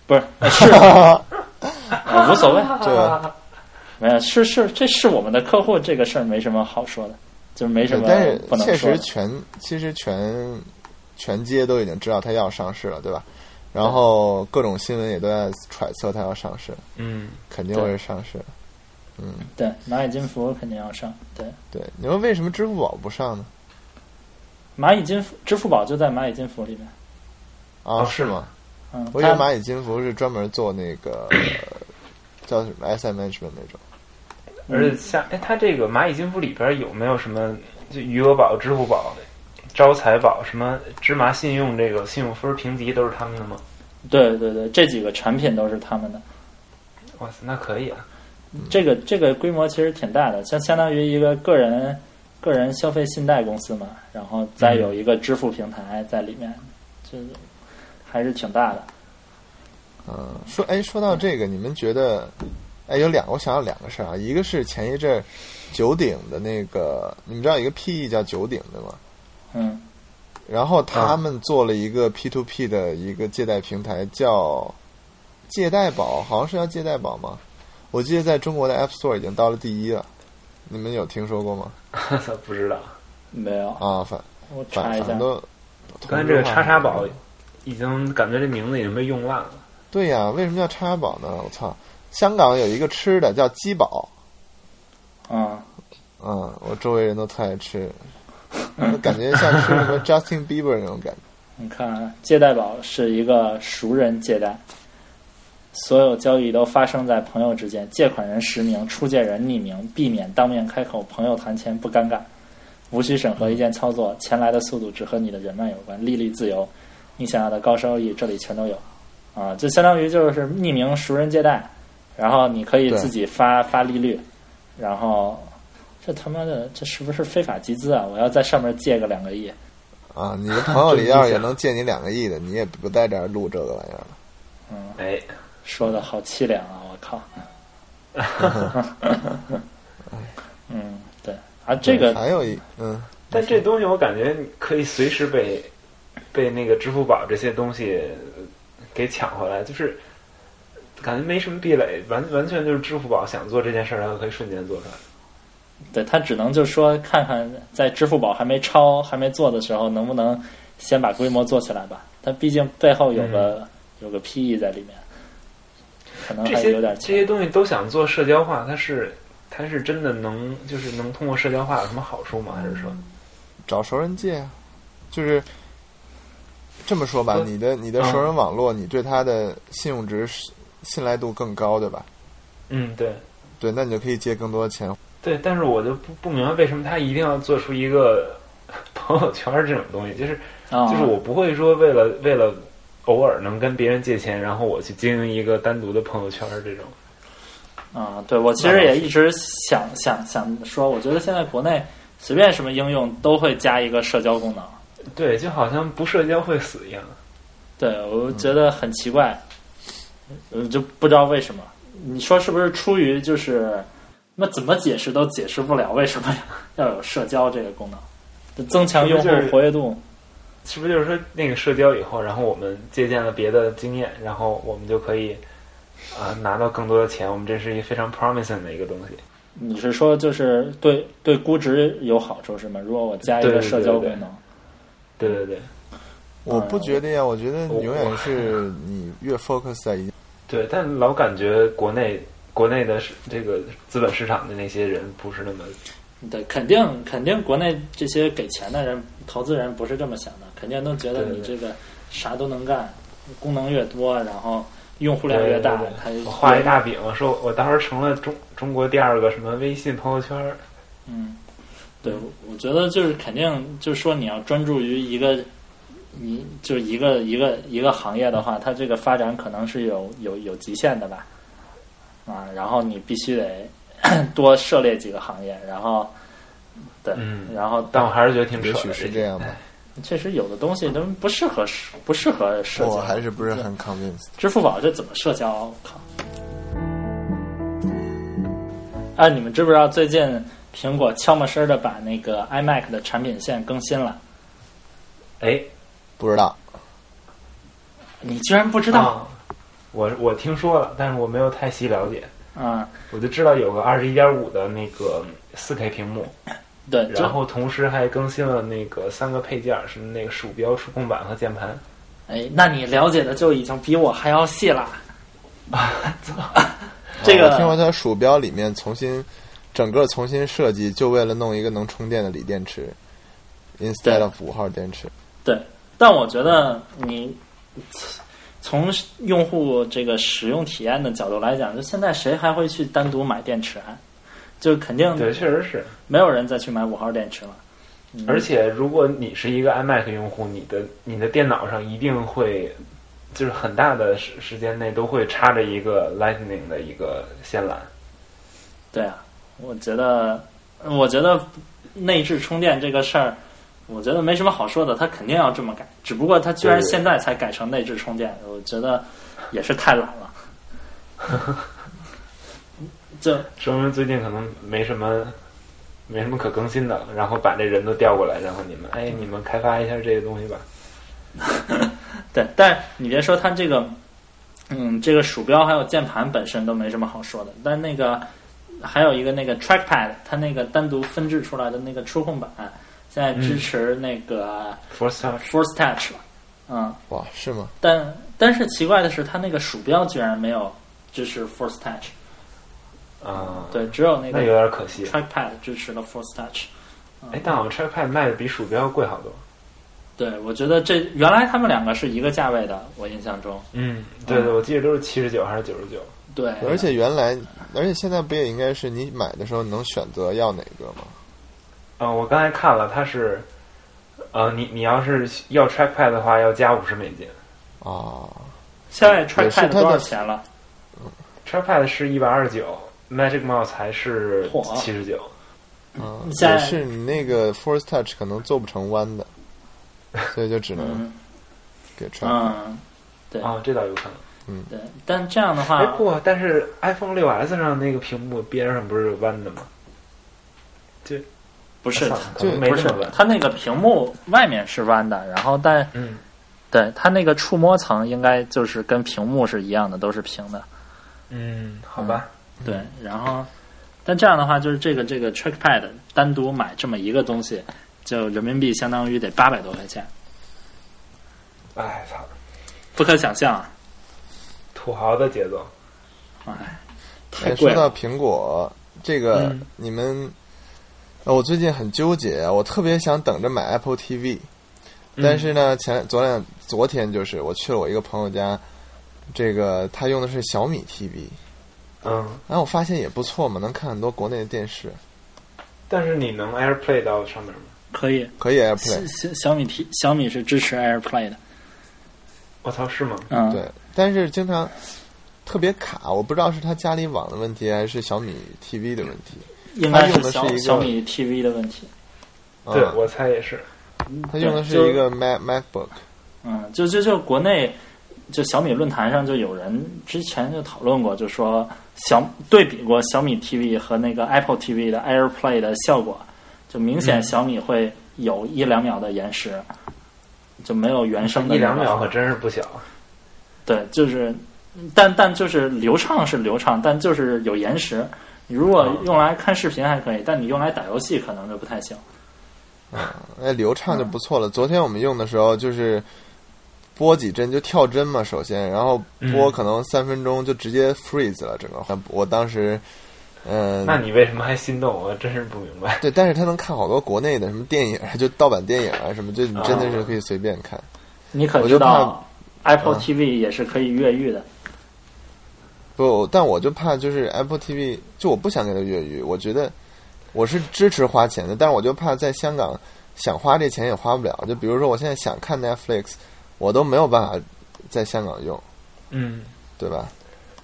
不是呃 *laughs* 是、呃 *laughs* 无所谓，*laughs* 这没有是是这是我们的客户，这个事儿没什么好说的，就没什么但是不能确。实全其实全全街都已经知道他要上市了，对吧？然后各种新闻也都在揣测他要上市，嗯，肯定会是上市。嗯对，蚂蚁金服肯定要上。对，对，你说为什么支付宝不上呢？蚂蚁金服，支付宝就在蚂蚁金服里面。啊，哦是吗？嗯，我以为蚂蚁金服是专门做那个呃叫什么 SM management 那种。而且像哎，它这个蚂蚁金服里边有没有什么就余额宝、支付宝、招财宝、什么芝麻信用这个信用分评级都是他们的吗？对对对，这几个产品都是他们的。哇塞，那可以啊！这个这个规模其实挺大的，相相当于一个个人个人消费信贷公司嘛，然后再有一个支付平台在里面，这还是挺大的。嗯，说哎，说到这个，你们觉得哎有两个，我想到两个事儿啊，一个是前一阵儿九鼎的那个，你们知道一个 PE 叫九鼎的吗？嗯，然后他们做了一个 P to P 的一个借贷平台，叫借贷宝，好像是叫借贷宝吗？我记得在中国的 App Store 已经到了第一了，你们有听说过吗？*laughs* 不知道。没有，啊，反我查一下反反。都刚才这个叉叉宝已经感觉这名字已经被用烂了。对呀，为什么叫叉叉宝呢？我操！香港有一个吃的叫鸡宝，嗯，嗯，我周围人都特爱吃，我感觉像吃什么 *laughs* Justin Bieber 那种感觉。你看啊，借贷宝是一个熟人借贷，所有交易都发生在朋友之间，借款人实名，出借人匿名，避免当面开口，朋友谈钱不尴尬，无需审核一键操作，钱来的速度只和你的人脉有关，利率自由，你想要的高收益这里全都有，啊，就相当于就是匿名熟人借贷，然后你可以自己发发利率，然后这他妈的这是不是非法集资啊？我要在上面借个两个亿。啊，你的朋友里要是 *laughs* 也能借你两个亿的，你也不在这儿录这个玩意儿了。嗯哎，说的好凄凉啊！我靠。*laughs* 嗯，对啊，这个还有一嗯，但这东西我感觉可以随时被被那个支付宝这些东西给抢回来，就是感觉没什么壁垒，完完全就是支付宝想做这件事儿，它可以瞬间做出来。对他只能就说看看在支付宝还没抄、还没做的时候，能不能先把规模做起来吧。它毕竟背后有个、有个 PE 在里面，可能这些还有点这些东西都想做社交化，它是它是真的能就是能通过社交化有什么好处吗？还是说找熟人借啊，就是这么说吧，你的你的熟人网络，你对他的信用值、信赖度更高，对吧？嗯对对，那你就可以借更多的钱。对，但是我就不不明白为什么他一定要做出一个 *laughs* 朋友圈这种东西，就是啊，就是我不会说为了为了偶尔能跟别人借钱，然后我去经营一个单独的朋友圈这种。啊，对我其实也一直想想想说，我觉得现在国内随便什么应用都会加一个社交功能。对，就好像不社交会死一样。对，我觉得很奇怪，呃，就不知道为什么。你说是不是出于就是，那怎么解释都解释不了为什么要有社交这个功能，增强用户活跃度。是不是就是说那个社交以后，然后我们借鉴了别的经验，然后我们就可以啊、拿到更多的钱？我们这是一个非常 promising 的一个东西。你是说就是对对估值有好处是吗？如果我加一个社交功能，对对对。我不觉得呀，我觉得我永远是你越 focus 在一 *laughs* 对，但老感觉国内国内的这个资本市场的那些人不是那么对，肯定肯定国内这些给钱的人、投资人不是这么想的，肯定都觉得你这个啥都能干，功能越多，然后用户量越大对对，对我画一大饼，说我到时候成了中中国第二个什么微信朋友圈儿。嗯，对，我觉得就是肯定，就是说你要专注于一个，你就一个一个一个行业的话，它这个发展可能是有有有极限的吧，啊，然后你必须得 *clears throat* 多涉猎几个行业，然后对，嗯然后但我还是觉得挺扯的。也许是这样吧，*laughs* 确实有的东西都不适合不适合社交，我还是不是很 convinced。支付宝这怎么社交？靠！啊，你们知不知道最近苹果悄没声的把那个 iMac 的产品线更新了。哎，不知道，你居然不知道？啊我我听说了，但是我没有太细了解。嗯，我就知道有个二十一点五的那个四 K 屏幕，对，然后同时还更新了那个三个配件，是那个鼠标、触控板和键盘。哎，那你了解的就已经比我还要细了。*laughs* 啊这个哦听说它鼠标里面重新整个重新设计，就为了弄一个能充电的锂电池，instead of 五号电池。对，但我觉得你从用户这个使用体验的角度来讲，就现在谁还会去单独买电池啊？就肯定对，确实是。没有人再去买五号电池了。嗯而且如果你是一个 iMac 用户，你的你的电脑上一定会，就是很大的时时间内都会插着一个 Lightning 的一个线缆。对啊，我觉得，我觉得内置充电这个事儿，我觉得没什么好说的，他肯定要这么改。只不过他居然现在才改成内置充电，我觉得也是太懒了。*laughs* 这说明最近可能没什么没什么可更新的了，然后把这人都调过来，然后你们哎，你们开发一下这个东西吧。*laughs* 对，但你别说它这个，嗯，这个鼠标还有键盘本身都没什么好说的，但那个还有一个那个 trackpad，它那个单独分制出来的那个触控板，现在支持那个 Force Touch Force Touch 了，嗯，哇，是吗？但但是奇怪的是，它那个鼠标居然没有支持 Force Touch，啊，对，只有那个那有点可惜。trackpad 支持了 Force Touch。哎，但好像 Trackpad 卖的比鼠标贵好多。对，我觉得这原来他们两个是一个价位的，我印象中。嗯，对对，我记得都是七十九还是九十九。对，而且原来，而且现在不也应该是你买的时候能选择要哪个吗？啊、我刚才看了，它是，呃，你你要是要 Trackpad 的话，要加五十美金。啊，现在 trackpad 多少钱了？Trackpad 是一百二十九，Magic Mouse 还是嚯七十九。嗯，也是你那个 Force Touch 可能做不成弯的，*laughs* 所以就只能嗯给 track。嗯，对啊，这倒有可能。对，但这样的哎话，不，但是 iPhone 六 S 上那个屏幕边上不是弯的吗？不是就不是。它那个屏幕外面是弯的，然后但嗯，对它那个触摸层应该就是跟屏幕是一样的，都是平的。嗯，好吧。对，然后但这样的话，就是这个这个 trackpad 单独买这么一个东西，就人民币相当于得八百多块钱，哎操，不可想象啊！土豪的节奏。哎，太哎，贵了。说到苹果这个，嗯你们，呃我最近很纠结啊，我特别想等着买 Apple TV，但是呢，前昨两昨天就是我去了我一个朋友家，这个他用的是小米 TV，嗯，然后我发现也不错嘛，能看很多国内的电视，但是你能 AirPlay 到上面吗？可以，可以 AirPlay，小小米 T 小米是支持 AirPlay 的，我操，是吗？嗯，对，但是经常特别卡，我不知道是他家里网的问题还是小米 TV 的问题。应该是一个小米 TV 的问题。啊对，我猜也是。他用的是一个 Mac MacBook，嗯，就就就国内就小米论坛上就有人之前就讨论过，就说小对比过小米 TV 和那个 Apple TV 的 AirPlay 的效果，就明显嗯小米会有一两秒的延时，就没有原生的一两秒可真是不小。对，就是，但但就是流畅是流畅，但就是有延时。你如果用来看视频还可以，但你用来打游戏可能就不太行。哎，流畅嗯就不错了。昨天我们用的时候就是播几帧就跳帧嘛，首先，然后播嗯可能三分钟就直接 freeze 了，整个。我当时，嗯、那你为什么还心动？我真是不明白。对，但是他能看好多国内的什么电影，就盗版电影啊什么，就你真的是可以随便看。你可知我就怕道 Apple 嗯 TV 也是可以越狱的？不，但我就怕就是 Apple TV，就我不想给它越狱，我觉得我是支持花钱的，但是我就怕在香港想花这钱也花不了。就比如说我现在想看 Netflix，我都没有办法在香港用，嗯，对吧？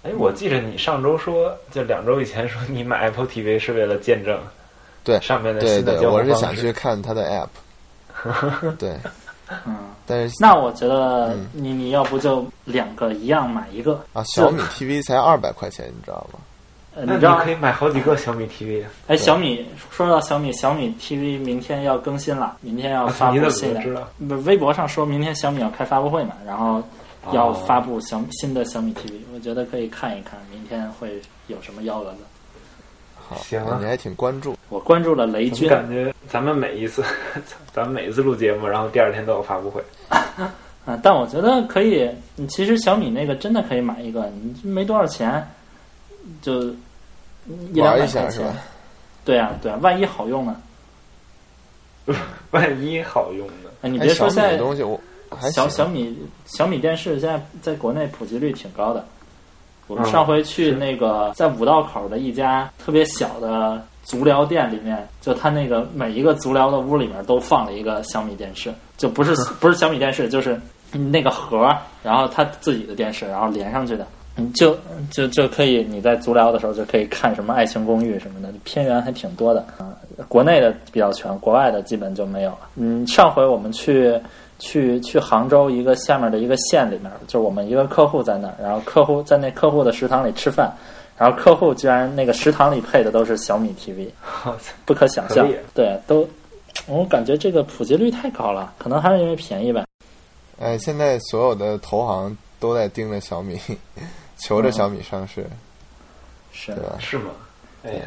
哎，我记得你上周说，就两周以前说你买 Apple TV 是为了见证对上面的对对，新的交互我是想去看它的 App，*laughs* 对，嗯，但是那我觉得嗯你你要不就两个一样买一个啊，小米 TV 才二百块钱，你知道吗？呃，你知道那你可以买好几个小米 TV 啊。哎，小米说到小米，小米 TV 明天要更新了，明天要发怎么布新的。知道？不，微博上说明天小米要开发布会嘛，然后要哦发布小新的小米 TV，我觉得可以看一看明天会有什么幺蛾子。好，行啊你还挺关注。我关注了雷军，感觉咱们每一次，*laughs* 咱们每一次录节目，然后第二天都有发布会。*laughs* 啊，但我觉得可以。你其实小米那个真的可以买一个，你没多少钱，就一两百块钱一下是吧。？对啊，对啊，万一好用呢？*laughs* 万一好用呢？哎，你别说现在的东西，我小小米小米电视现在在国内普及率挺高的。我上回去那个在五道口的一家特别小的足疗店里面，就他那个每一个足疗的屋里面都放了一个小米电视，就不是不是小米电视，就是那个盒儿，然后他自己的电视，然后连上去的。嗯就就就可以，你在足疗的时候就可以看什么《爱情公寓》什么的，片源还挺多的啊。国内的比较全，国外的基本就没有了。嗯，上回我们去去去杭州一个下面的一个县里面，就是我们一个客户在那儿，然后客户在那客户的食堂里吃饭，然后客户居然那个食堂里配的都是小米 TV，不可想象。对，都我感觉这个普及率太高了，可能还是因为便宜吧。哎，现在所有的投行都在盯着小米，*laughs* 求着嗯小米上市，是对吧？是吗？哎呀，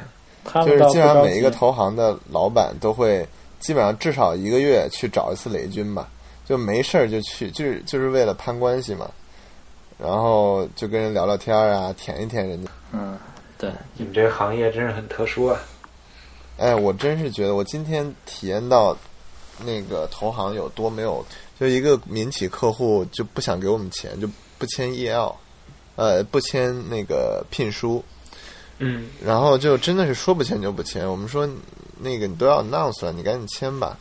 他们就是基本上每一个投行的老板都会，基本上至少一个月去找一次雷军吧，就没事儿就去，就是就是为了攀关系嘛，然后就跟人聊聊天儿啊，舔一舔人家。嗯，对，你们这个行业真是很特殊啊！哎，我真是觉得我今天体验到那个投行有多没有，就一个民企客户就不想给我们钱，就不签 EL，呃，不签那个聘书，嗯，然后就真的是说不签就不签。我们说那个你都要 announce 了，你赶紧签吧。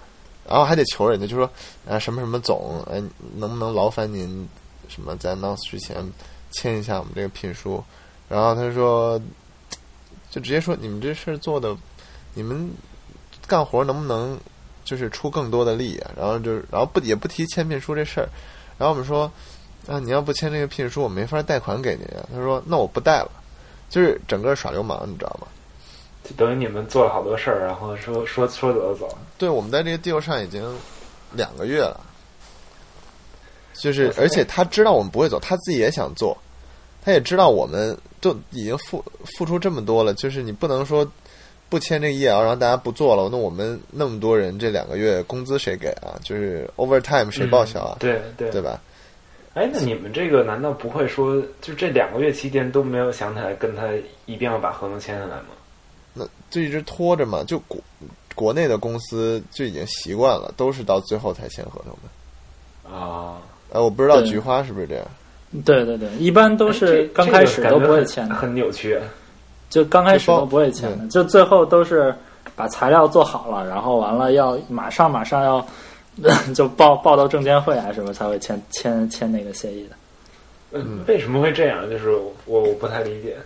然后还得求人家，就说啊什么什么总，哎，能不能劳烦您什么在 announce 之前签一下我们这个聘书？然后他说，就直接说你们这事儿做的，你们干活能不能就是出更多的力啊？然后就然后不也不提签聘书这事儿。然后我们说啊，你要不签这个聘书，我没法贷款给您啊。他说那我不贷了。就是整个耍流氓，你知道吗？就等于你们做了好多事儿，然后说 *laughs* 说说走就走。对，我们在这个 deal 上已经两个月了，就是而且他知道我们不会走，他自己也想做，他也知道我们都已经付付出这么多了，就是你不能说不签这个 EL，然后大家不做了，那我们那么多人这两个月工资谁给啊？就是 overtime 谁报销啊？嗯对对对吧？哎，那你们这个难道不会说，就这两个月期间都没有想起来跟他一定要把合同签下来吗？那就一直拖着嘛，就国国内的公司就已经习惯了，都是到最后才签合同的。啊，哎，我不知道菊花是不是这样。对对对，一般都是刚开始都不会签很很扭曲。就刚开始都不会签的，就最后都是把材料做好了，然后完了要马上马上要 *laughs* 就报报到证监会啊什么才会签签签那个协议的。嗯，为什么会这样？就是我我不太理解。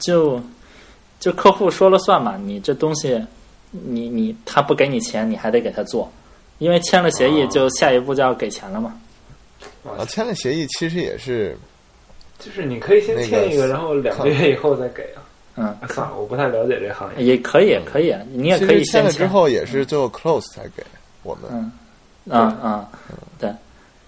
就就客户说了算嘛，你这东西你你他不给你钱，你还得给他做，因为签了协议哦就下一步就要给钱了嘛。啊，签了协议其实也是就是你可以先签一个，然后两个月以后再给啊。嗯，啊算了，我不太了解这行业。也可以，可以，你也可以签了之后也是最后 close 才给我们。嗯，啊啊，对，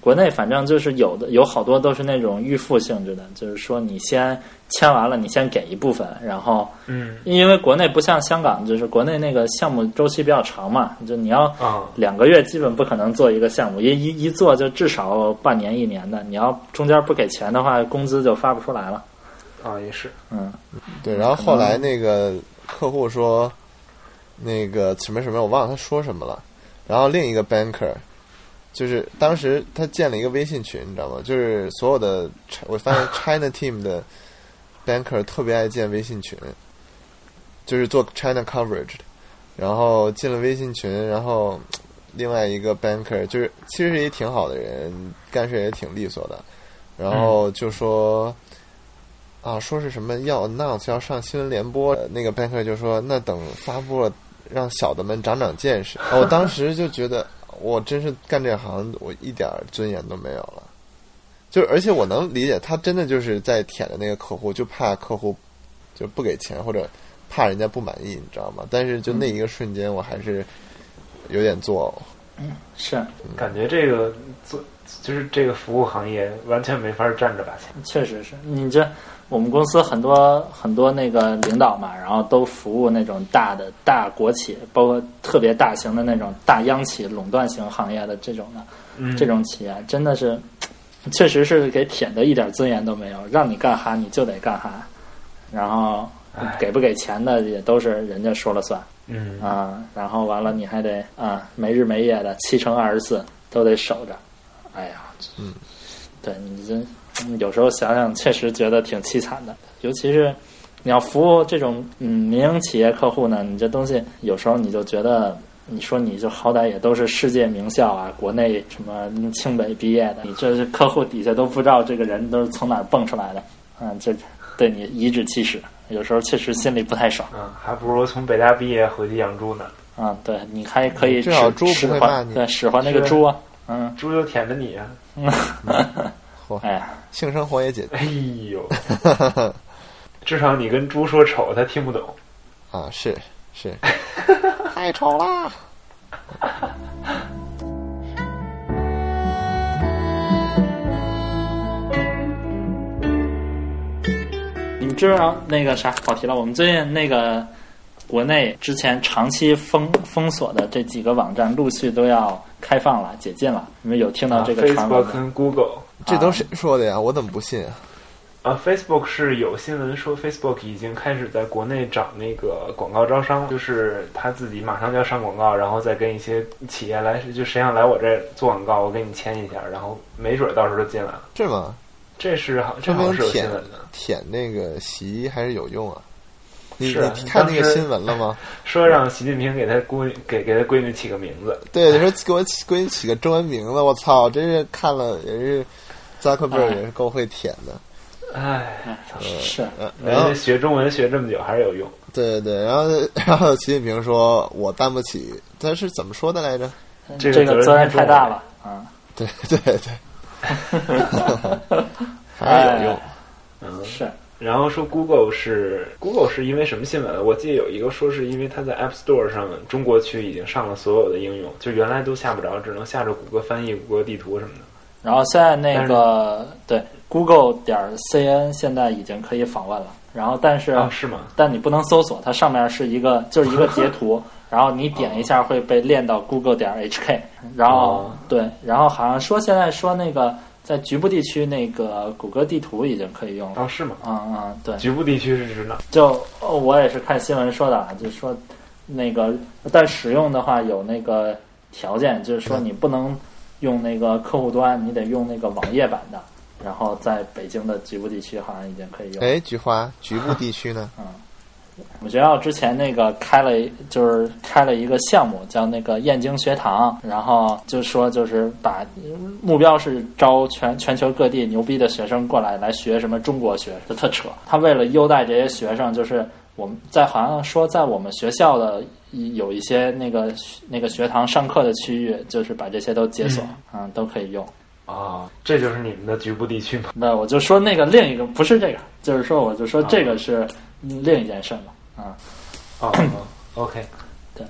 国内反正就是有的有好多都是那种预付性质的，就是说你先签完了，你先给一部分，然后嗯因为国内不像香港，就是国内那个项目周期比较长嘛，就你要啊，两个月基本不可能做一个项目，一一一做就至少半年一年的，你要中间不给钱的话，工资就发不出来了。啊也是。嗯对，然后后来那个客户说，那个什么什么，我忘了他说什么了。然后另一个 banker，就是当时他建了一个微信群，你知道吗？就是所有的，我发现 *laughs* China team 的 banker 特别爱建微信群，就是做 China coverage 的。然后进了微信群，然后另外一个 banker 就是其实是一挺好的人，干事也挺利索的。然后就说。啊，说是什么要 announce 要上新闻联播，呃那个 banker 就说那等发布了，让小的们长长见识。啊我当时就觉得，我真是干这行，我一点尊严都没有了。就而且我能理解，他真的就是在舔着那个客户，就怕客户就不给钱或者怕人家不满意，你知道吗？但是就那一个瞬间，我还是有点作呕。嗯是，感觉这个做就是这个服务行业完全没法站着把钱。确实是你这我们公司很多很多那个领导嘛，然后都服务那种大的大国企，包括特别大型的那种大央企垄断型行业的这种的、嗯这种企业，真的是确实是给舔的一点尊严都没有，让你干哈你就得干哈，然后给不给钱的也都是人家说了算。嗯啊，然后完了你还得啊没日没夜的七乘二十四都得守着，哎呀，嗯，对你这嗯有时候想想确实觉得挺凄惨的，尤其是你要服务这种嗯民营企业客户呢，你这东西有时候你就觉得。你说你就好歹也都是世界名校啊，国内什么清北毕业的，你这是客户底下都不知道这个人都是从哪儿蹦出来的，嗯，这对你颐指气使，有时候确实心里不太爽。嗯，还不如从北大毕业回去养猪呢，啊，对，你还可以使至少猪不使唤会骂你对，使唤那个猪啊，嗯，猪就舔着你啊！*laughs* 哎呀，性生活也解决哎呦，*laughs* 至少你跟猪说丑，他听不懂。啊，是是，*laughs* 太丑啦！你们知道那个啥跑题了？我们最近那个国内之前长期封封锁的这几个网站，陆续都要开放了、解禁了。你们有听到这个传闻 Facebook 吗？跟 Google 这都谁说的呀？我怎么不信啊？啊，Facebook 是有新闻说 Facebook 已经开始在国内找那个广告招商，就是他自己马上就要上广告，然后再跟一些企业来，就谁想来我这儿做广告，我给你签一下，然后没准到时候就进来了。是吗？这是好，这说好像是有舔新闻的，舔那个洗衣还是有用啊？你是啊你看那个新闻了吗？*laughs* 说让习近平给他闺女给给他闺女起个名字。对，说给我起闺女起个中文名字，我操，真是看了也是，扎克伯尔也是够会舔的。哎，是呃然后人家学中文学这么久还是有用。对对对，然后然后习近平说我担不起，他是怎么说的来着？这这个责任个太大了啊！对对对，*laughs* 还是有用。嗯，是然后说 Google 是 Google 是因为什么新闻？我记得有一个说是因为它在 App Store 上中国区已经上了所有的应用，就原来都下不着，只能下着谷歌翻译、谷歌地图什么的。然后现在那个对 Google 点 cn 现在已经可以访问了，然后但是、啊，是吗？但你不能搜索，它上面是一个就是一个截图，*laughs* 然后你点一下会被链到 Google 点 HK，然后、哦对，然后好像说现在说那个在局部地区那个谷歌地图已经可以用了，哦，是吗？嗯嗯，对，局部地区是指哪？就哦我也是看新闻说的啊，就是说那个但使用的话有那个条件，就是说你不能用那个客户端，你得用那个网页版的。然后在北京的局部地区好像已经可以用。哎，菊花，局部地区呢？嗯我们学校之前那个开了，就是开了一个项目，叫那个燕京学堂，然后就说就是把目标是招全全球各地牛逼的学生过来来学什么中国学，就特扯。他为了优待这些学生，就是我们在好像说在我们学校的有一些那个那个学堂上课的区域，就是把这些都解锁，嗯，都可以用。啊，这就是你们的局部地区吗？那我就说那个另一个不是这个，就是说我就说这个是另一件事嘛，啊。哦哦，*coughs* OK，对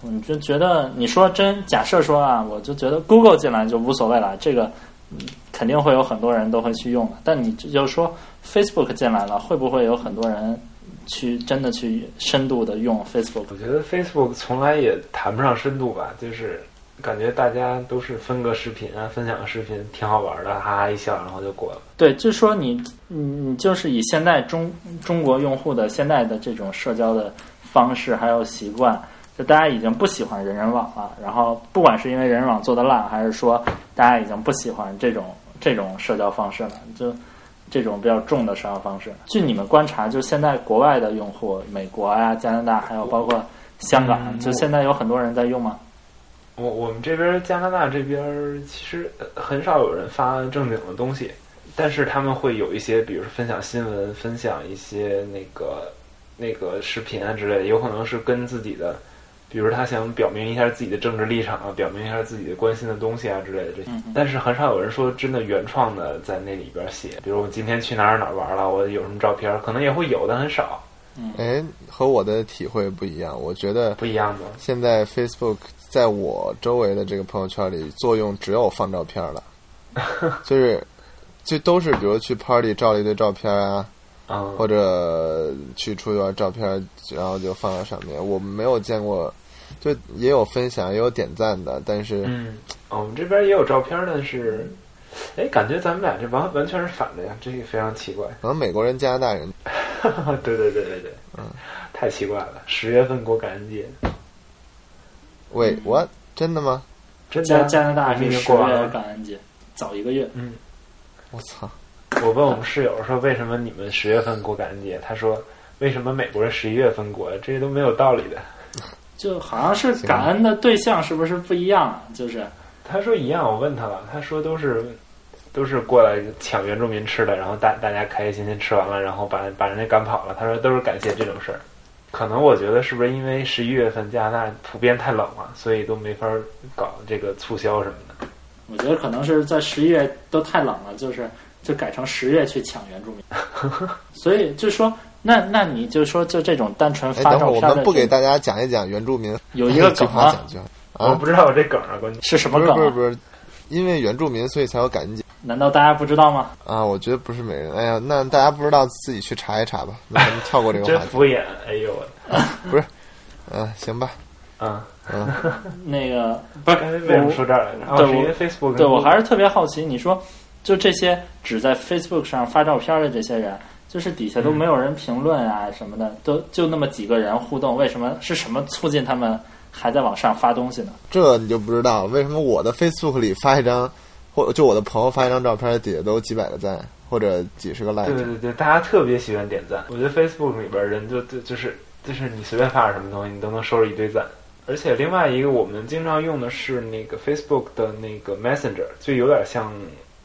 我就觉得你说真，假设说啊，我就觉得 Google 进来就无所谓了，这个嗯肯定会有很多人都会去用的。但你就说 Facebook 进来了，会不会有很多人去真的去深度的用 Facebook？我觉得 Facebook 从来也谈不上深度吧，就是感觉大家都是分个视频啊，分享个视频，挺好玩的，哈哈一笑，然后就过了。对，就是说你你你就是以现在中中国用户的现在的这种社交的方式还有习惯，就大家已经不喜欢人人网了。然后不管是因为人人网做的烂，还是说大家已经不喜欢这种这种社交方式了，就这种比较重的社交方式。据你们观察，就现在国外的用户，美国啊、加拿大，还有包括香港，嗯就现在有很多人在用吗？我我们这边加拿大这边其实呃很少有人发正经的东西，但是他们会有一些，比如说分享新闻、分享一些那个那个视频啊之类的，有可能是跟自己的比如他想表明一下自己的政治立场啊，表明一下自己的关心的东西啊之类的这些。但是很少有人说真的原创的在那里边写，比如我今天去哪儿哪儿玩了，我有什么照片，可能也会有，但很少，哎，和我的体会不一样。我觉得不一样的。现在 Facebook 在我周围的这个朋友圈里，作用只有放照片了，*laughs* 就是就都是比如去 party 照了一堆照片啊，嗯，或者去出去玩照片，然后就放到上面。我没有见过，就也有分享，也有点赞的，但是嗯，哦我们这边也有照片，但是，哎，感觉咱们俩这完完全是反的呀，这个非常奇怪。可能美国人、加拿大人对对对对对，嗯，太奇怪了。十月份过感恩节，喂，我真的吗？真的啊加加拿大是十月经过完了。感恩节，早一个月。嗯，我操！我问我们室友说，为什么你们十月份过感恩节？他说，为什么美国人十一月份过？这些都没有道理的。*laughs* 就好像是感恩的对象是不是不一样啊？就是他说一样，我问他了，他说都是都是过来抢原住民吃的，然后大大家开开心心吃完了，然后把把人家赶跑了。他说都是感谢这种事儿。可能我觉得是不是因为十一月份加拿大普遍太冷了，所以都没法搞这个促销什么的。我觉得可能是在十一月都太冷了，就是就改成十月去抢原住民。*laughs* 所以就说，那那你就说，就这种单纯哎，等会儿我发照片的们不给大家讲一讲原住民 *laughs* 有一个梗啊 *laughs* 我不知道我这梗啊，关键是什么梗啊？不是不是，因为原住民所以才有感恩节难道大家不知道吗？啊。我觉得不是每人，哎呀，那大家不知道自己去查一查吧。那咱们跳过这个话题真敷。衍。哎呦我，嗯，行吧，嗯，嗯，那个不是为什么说这儿来着？哦，对因为我 Facebook 对我还是特别好奇，你说就这些只在 Facebook 上发照片的这些人，就是底下都没有人评论啊什么的，都就那么几个人互动，为什么是什么促进他们还在往上发东西呢？这你就不知道为什么我的 Facebook 里发一张，或就我的朋友发一张照片，底下都几百个赞或者几十个 like 对。对对，大家特别喜欢点赞。我觉得 Facebook 里边人就就就是就是你随便发点什么东西，你都能收着一堆赞。而且另外一个我们经常用的是那个 Facebook 的那个 Messenger，就有点像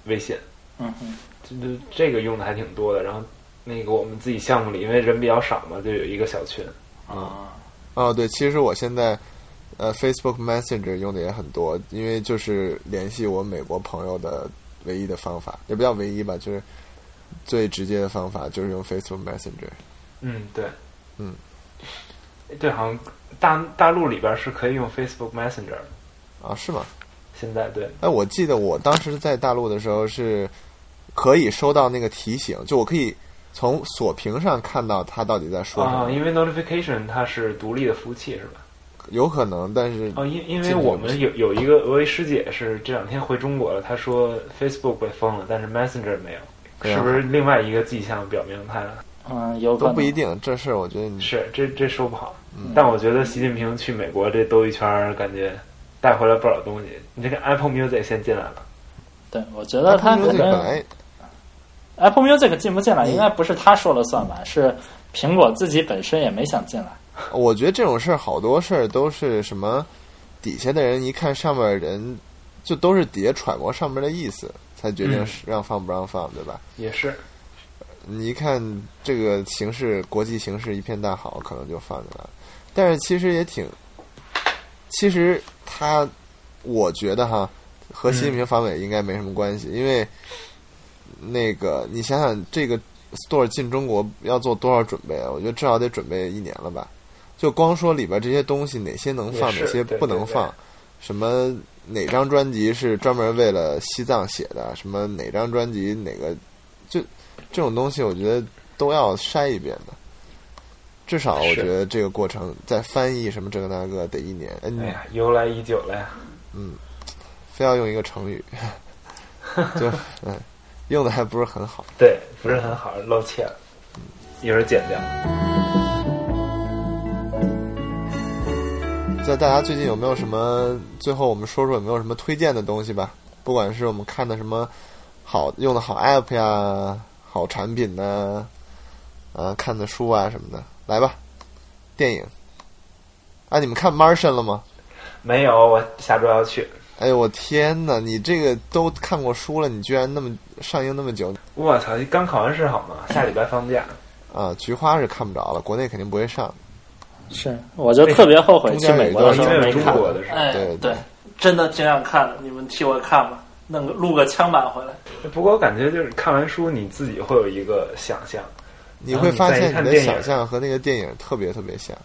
微信，嗯哼，就就这个用的还挺多的。然后那个我们自己项目里，因为人比较少嘛，就有一个小群。啊，哦，对，其实我现在呃 Facebook Messenger 用的也很多，因为就是联系我美国朋友的唯一的方法，也不叫唯一吧，就是最直接的方法就是用 Facebook Messenger。嗯，对，嗯，对，好像大大陆里边是可以用 Facebook Messenger 的。啊，是吗？现在对，哎，我记得我当时在大陆的时候是可以收到那个提醒，就我可以从锁屏上看到他到底在说什么。啊，因为 Notification 它是独立的服务器是吧？有可能，但是哦，因因为我们有有一个俄维师姐是这两天回中国了，她说 Facebook 被封了，但是 Messenger 没有，啊是不是另外一个迹象表明它嗯，有可能都不一定。这事儿我觉得你是这这说不好？嗯但我觉得习近平去美国这兜一圈儿，感觉带回来不少东西。你这个 Apple Music 先进来了，对，我觉得他 Music 本能来 Apple Music 进不进来，应该不是他说了算吧？是苹果自己本身也没想进来。我觉得这种事儿好多事儿都是什么，底下的人一看上面的人，就都是底下揣摩上面的意思，才决定嗯是让放不让放，对吧？也是你一看这个形势，国际形势一片大好，可能就放进来了。但是其实也挺，其实他，我觉得哈，和习近平访美应该没什么关系，因为那个你想想，这个 store 进中国要做多少准备啊？我觉得至少得准备一年了吧。就光说里边这些东西，哪些能放，哪些对对对不能放，什么哪张专辑是专门为了西藏写的，什么哪张专辑哪个，就这种东西，我觉得都要筛一遍的。至少我觉得这个过程在翻译什么这个那个得一年。哎，哎呀，由来已久了呀。嗯非要用一个成语，*laughs* 就嗯，用的还不是很好。对，不是很好，露怯了，一会儿剪掉。在大家最近有没有什么？最后我们说说有没有什么推荐的东西吧？不管是我们看的什么好用的好 app 呀，好产品呢，啊，看的书啊什么的，来吧。电影啊，你们看 Martian 了吗？没有，我下周要去。哎呦我天呐，你这个都看过书了，你居然那么上映那么久我操，刚考完试好吗？下礼拜放假。啊！菊花是看不着了，国内肯定不会上。是，我就特别后悔去美国的时候因为有没看。对对，真的挺想看的，你们替我看吧，弄个录个枪版回来。不过我感觉就是看完书，你自己会有一个想象，你会发现你的想象和那个电影特别特别像。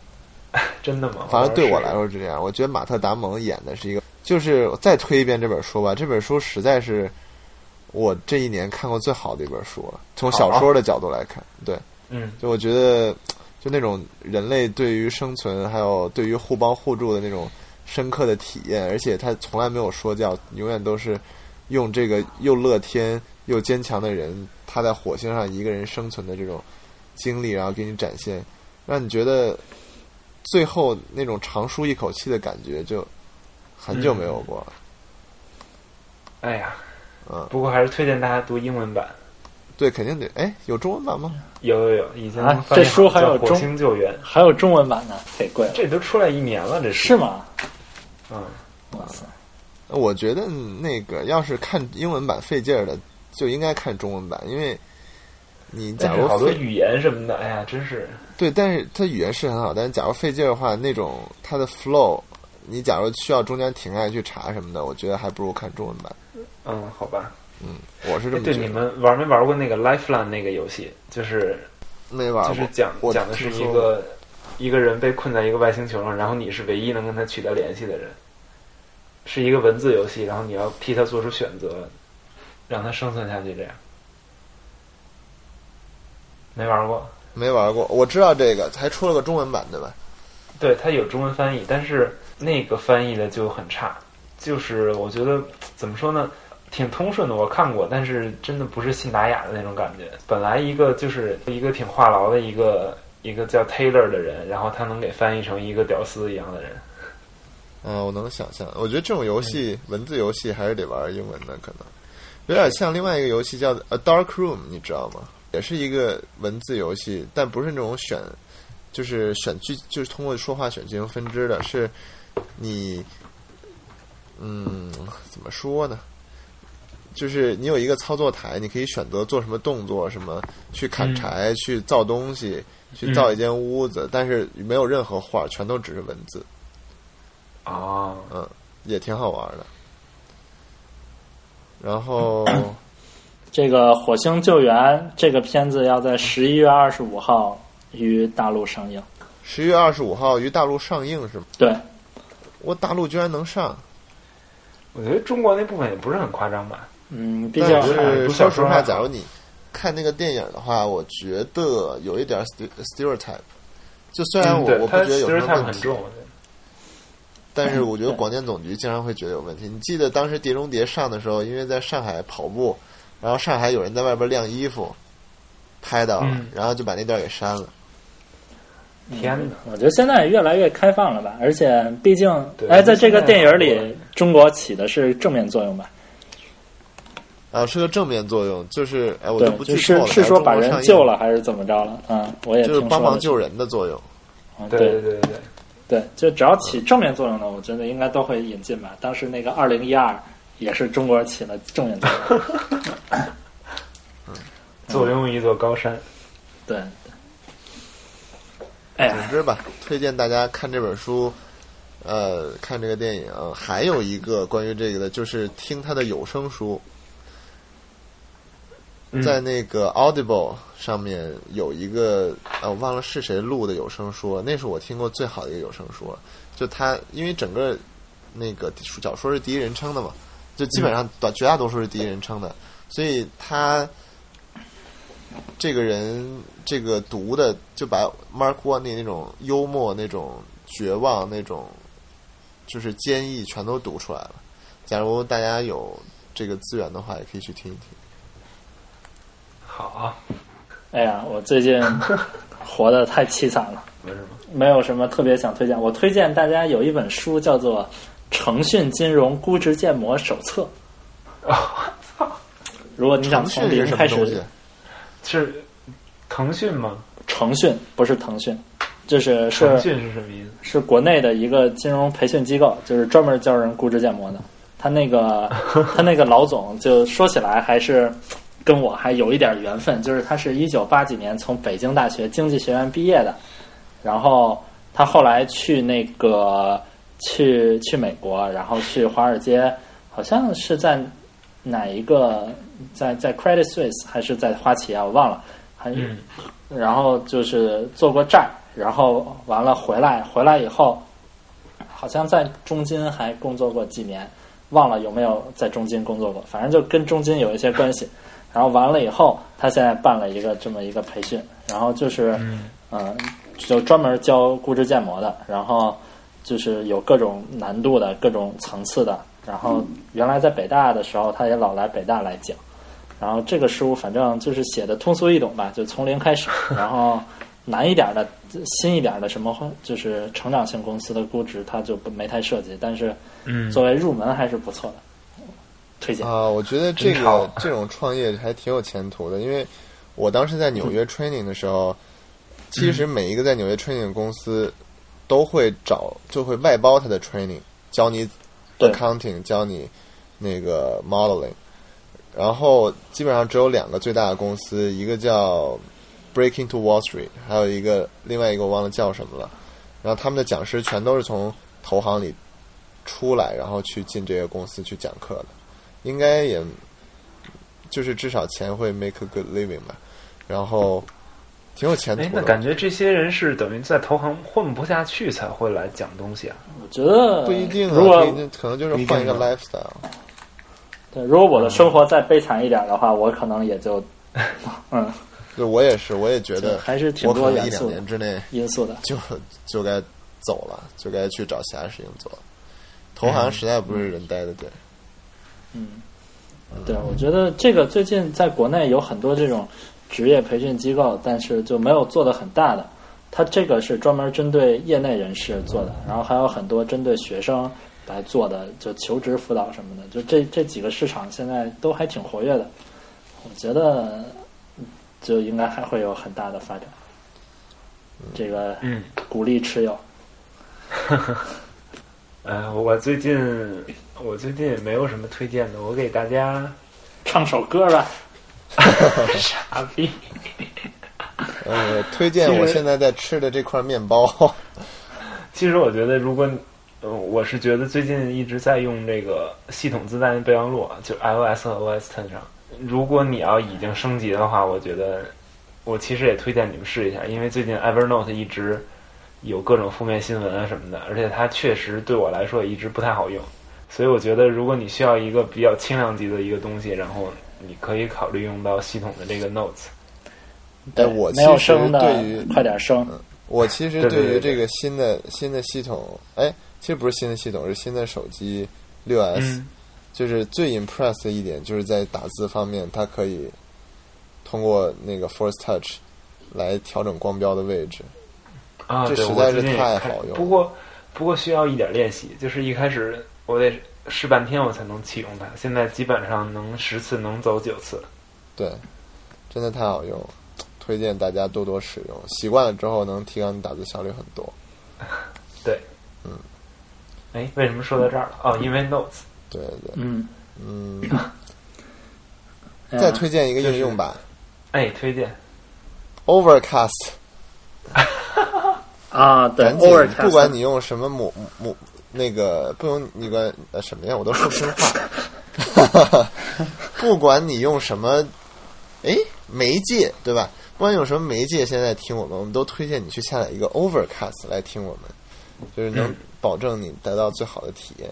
*laughs* 真的吗？反正对我来说说是这样，我觉得马特·达蒙演的是一个，就是再推一遍这本书吧，这本书实在是我这一年看过最好的一本书了。从小说的角度来看，对，嗯，就我觉得，就那种人类对于生存，还有对于互帮互助的那种深刻的体验，而且他从来没有说教，永远都是用这个又乐天又坚强的人，他在火星上一个人生存的这种经历，然后给你展现，让你觉得最后那种长舒一口气的感觉，就很久没有过了。哎呀，嗯，不过还是推荐大家读英文版。对，肯定得。哎，有中文版吗？有有有，已经啊这书还有中星救援》，还有中文版呢，得贵了。这都出来一年了，这是？吗？嗯，哇塞！我觉得那个要是看英文版费劲儿的，就应该看中文版，因为你假如好多费语言什么的，哎呀，真是对，但是它语言是很好，但是假如费劲儿的话，那种它的 flow，你假如需要中间停下来去查什么的，我觉得还不如看中文版。嗯，好吧。嗯，我是这么觉得。你们玩没玩过那个 Lifeline 那个游戏？就是没玩过，就是讲我讲的是一个一个人被困在一个外星球上，然后你是唯一能跟他取得联系的人，是一个文字游戏，然后你要替他做出选择，让他生存下去。这样没玩过？没玩过，我知道这个，还出了个中文版对吧？对，它有中文翻译，但是那个翻译的就很差。就是我觉得怎么说呢，挺通顺的，我看过，但是真的不是信达雅的那种感觉。本来一个就是一个挺话痨的一个一个叫 Taylor 的人，然后他能给翻译成一个屌丝一样的人。嗯，我能想象。我觉得这种游戏，文字游戏还是得玩英文的，可能有点像另外一个游戏叫《A Dark Room》，你知道吗？也是一个文字游戏，但不是那种选，就是选剧，就是通过说话选进行分支的，是你，嗯，怎么说呢？就是你有一个操作台，你可以选择做什么动作，什么去砍柴、去造东西、去造一间屋子，但是没有任何画，全都只是文字。啊，嗯，也挺好玩的。然后 *coughs* 这个《火星救援》这个片子要在十一月二十五号于大陆上映。十一月二十五号于大陆上映是吗？对，我大陆居然能上，我觉得中国那部分也不是很夸张吧。嗯，毕竟但是说实话，假如你看那个电影的话，我觉得有一点 st- stereotype。就虽然我、嗯我不觉得有什么 stereotype 问题，但是我觉得广电总局经常会觉得有问题。你记得当时《碟中谍》上的时候，因为在上海跑步，然后上海有人在外边晾衣服，拍到了，嗯然后就把那段给删了。天哪！我觉得现在越来越开放了吧，而且毕竟，哎，在这个电影里，中国起的是正面作用吧？啊，是个正面作用，就是哎，我就，不就剧透了。是是说把人救了，还是怎么着了？啊，我也就是帮忙救人的作用。啊对对对对对对。对，就只要起正面作用的，我觉得应该都会引进吧。当时那个二零一二也是中国起了正面作用。坐拥一座高山，对，哎，总之吧，推荐大家看这本书，呃，看这个电影。还有一个关于这个的，就是听他的有声书，嗯在那个 Audible 上面有一个，呃，我忘了是谁录的有声书，那是我听过最好的一个有声书了。就他，因为整个那个小说是第一人称的嘛，就基本上大绝大多数是第一人称的，所以他这个人这个读的就把 Mark Watney 那种幽默、那种绝望、那种就是坚毅全都读出来了。假如大家有这个资源的话，也可以去听一听。好啊，哎呀，我最近活得太凄惨了，*laughs* 没什么？没有什么特别想推荐。我推荐大家有一本书叫做《诚讯金融估值建模手册》。我操如果你想从零开始，？是腾讯吗？诚讯不是腾讯，就是是腾讯是什么意思？是国内的一个金融培训机构，就是专门教人估值建模的。他那个 *laughs* 他那个老总，就说起来还是跟我还有一点缘分，就是他是一九八几年从北京大学经济学院毕业的，然后他后来去那个去去美国，然后去华尔街，好像是在哪一个在在 Credit Suisse 还是在花旗啊，我忘了，还嗯。然后就是做过债，然后完了回来，回来以后，好像在中金还工作过几年，忘了有没有在中金工作过，反正就跟中金有一些关系。然后完了以后，他现在办了一个这么一个培训，然后就是嗯。嗯、就专门教估值建模的，然后就是有各种难度的、各种层次的。然后原来在北大的时候，他也老来北大来讲。然后这个书反正就是写的通俗易懂吧，就从零开始。*laughs* 然后难一点的、新一点的什么，就是成长性公司的估值，他就不没太涉及。但是嗯，作为入门还是不错的，推荐。啊，我觉得这个这种创业还挺有前途的，因为我当时在纽约 training 的时候，其实每一个在纽约 training 的公司都会找，就会外包他的 training，教你 accounting，教你那个 modeling，然后基本上只有两个最大的公司，一个叫 Breaking to Wall Street，还有一个另外一个我忘了叫什么了，然后他们的讲师全都是从投行里出来，然后去进这个公司去讲课的。应该也就是至少钱会 make a good living 吧，然后挺有前途哎，的。那感觉这些人是等于在投行混不下去才会来讲东西啊。我觉得不一定啊，如果可能就是换一个 lifestyle。对，如果我的生活再悲惨一点的话，我可能也就 *laughs* 嗯，对我也是，我也觉得还是挺我可能一两多元素的年之内因素的。就就该走了，就该去找其他事情做。投行实在不是人待的地儿。嗯，对，我觉得这个最近在国内有很多这种职业培训机构，但是就没有做的很大的。它这个是专门针对业内人士做的，然后还有很多针对学生来做的，就求职辅导什么的。就这这几个市场现在都还挺活跃的，我觉得就应该还会有很大的发展。这个嗯，鼓励持有。*laughs* 呃，我最近我最近也没有什么推荐的，我给大家唱首歌吧，*laughs* 傻逼。呃，推荐我现在在吃的这块面包。*laughs* 其实我觉得，如果呃，我是觉得最近一直在用这个系统自带的备忘录，啊就 iOS 和 OS Ten 上。如果你要已经升级的话，我觉得我其实也推荐你们试一下，因为最近 Evernote 一直有各种负面新闻啊什么的，而且它确实对我来说也一直不太好用。所以我觉得，如果你需要一个比较轻量级的一个东西，然后你可以考虑用到系统的这个 Notes。对，哎我没有其实升的对于快点升。我其实对于这个新的新的系统，哎，其实不是新的系统，是新的手机六 S，、嗯就是最 impress 的一点，就是在打字方面，它可以通过那个 Force Touch 来调整光标的位置。啊，这实在是太好用了不过不过需要一点练习，就是一开始我得试半天我才能启用它，现在基本上能十次能走九次。对，真的太好用了，推荐大家多多使用。习惯了之后，能提高你打字效率很多。*laughs* 对，嗯，哎，为什么说到这儿了？哦，因为 Notes。对对，嗯，嗯，哎 *coughs* 呀再推荐一个应用吧哎，推荐。，Overcast。*laughs* 啊，对，，Overcast，不管你用什么母母那个，不用那个呃什么呀，我都说不清话。*laughs* 不管你用什么，哎，媒介对吧？不管用什么媒介，现在听我们，我们都推荐你去下载一个 Overcast 来听我们，就是能嗯保证你得到最好的体验。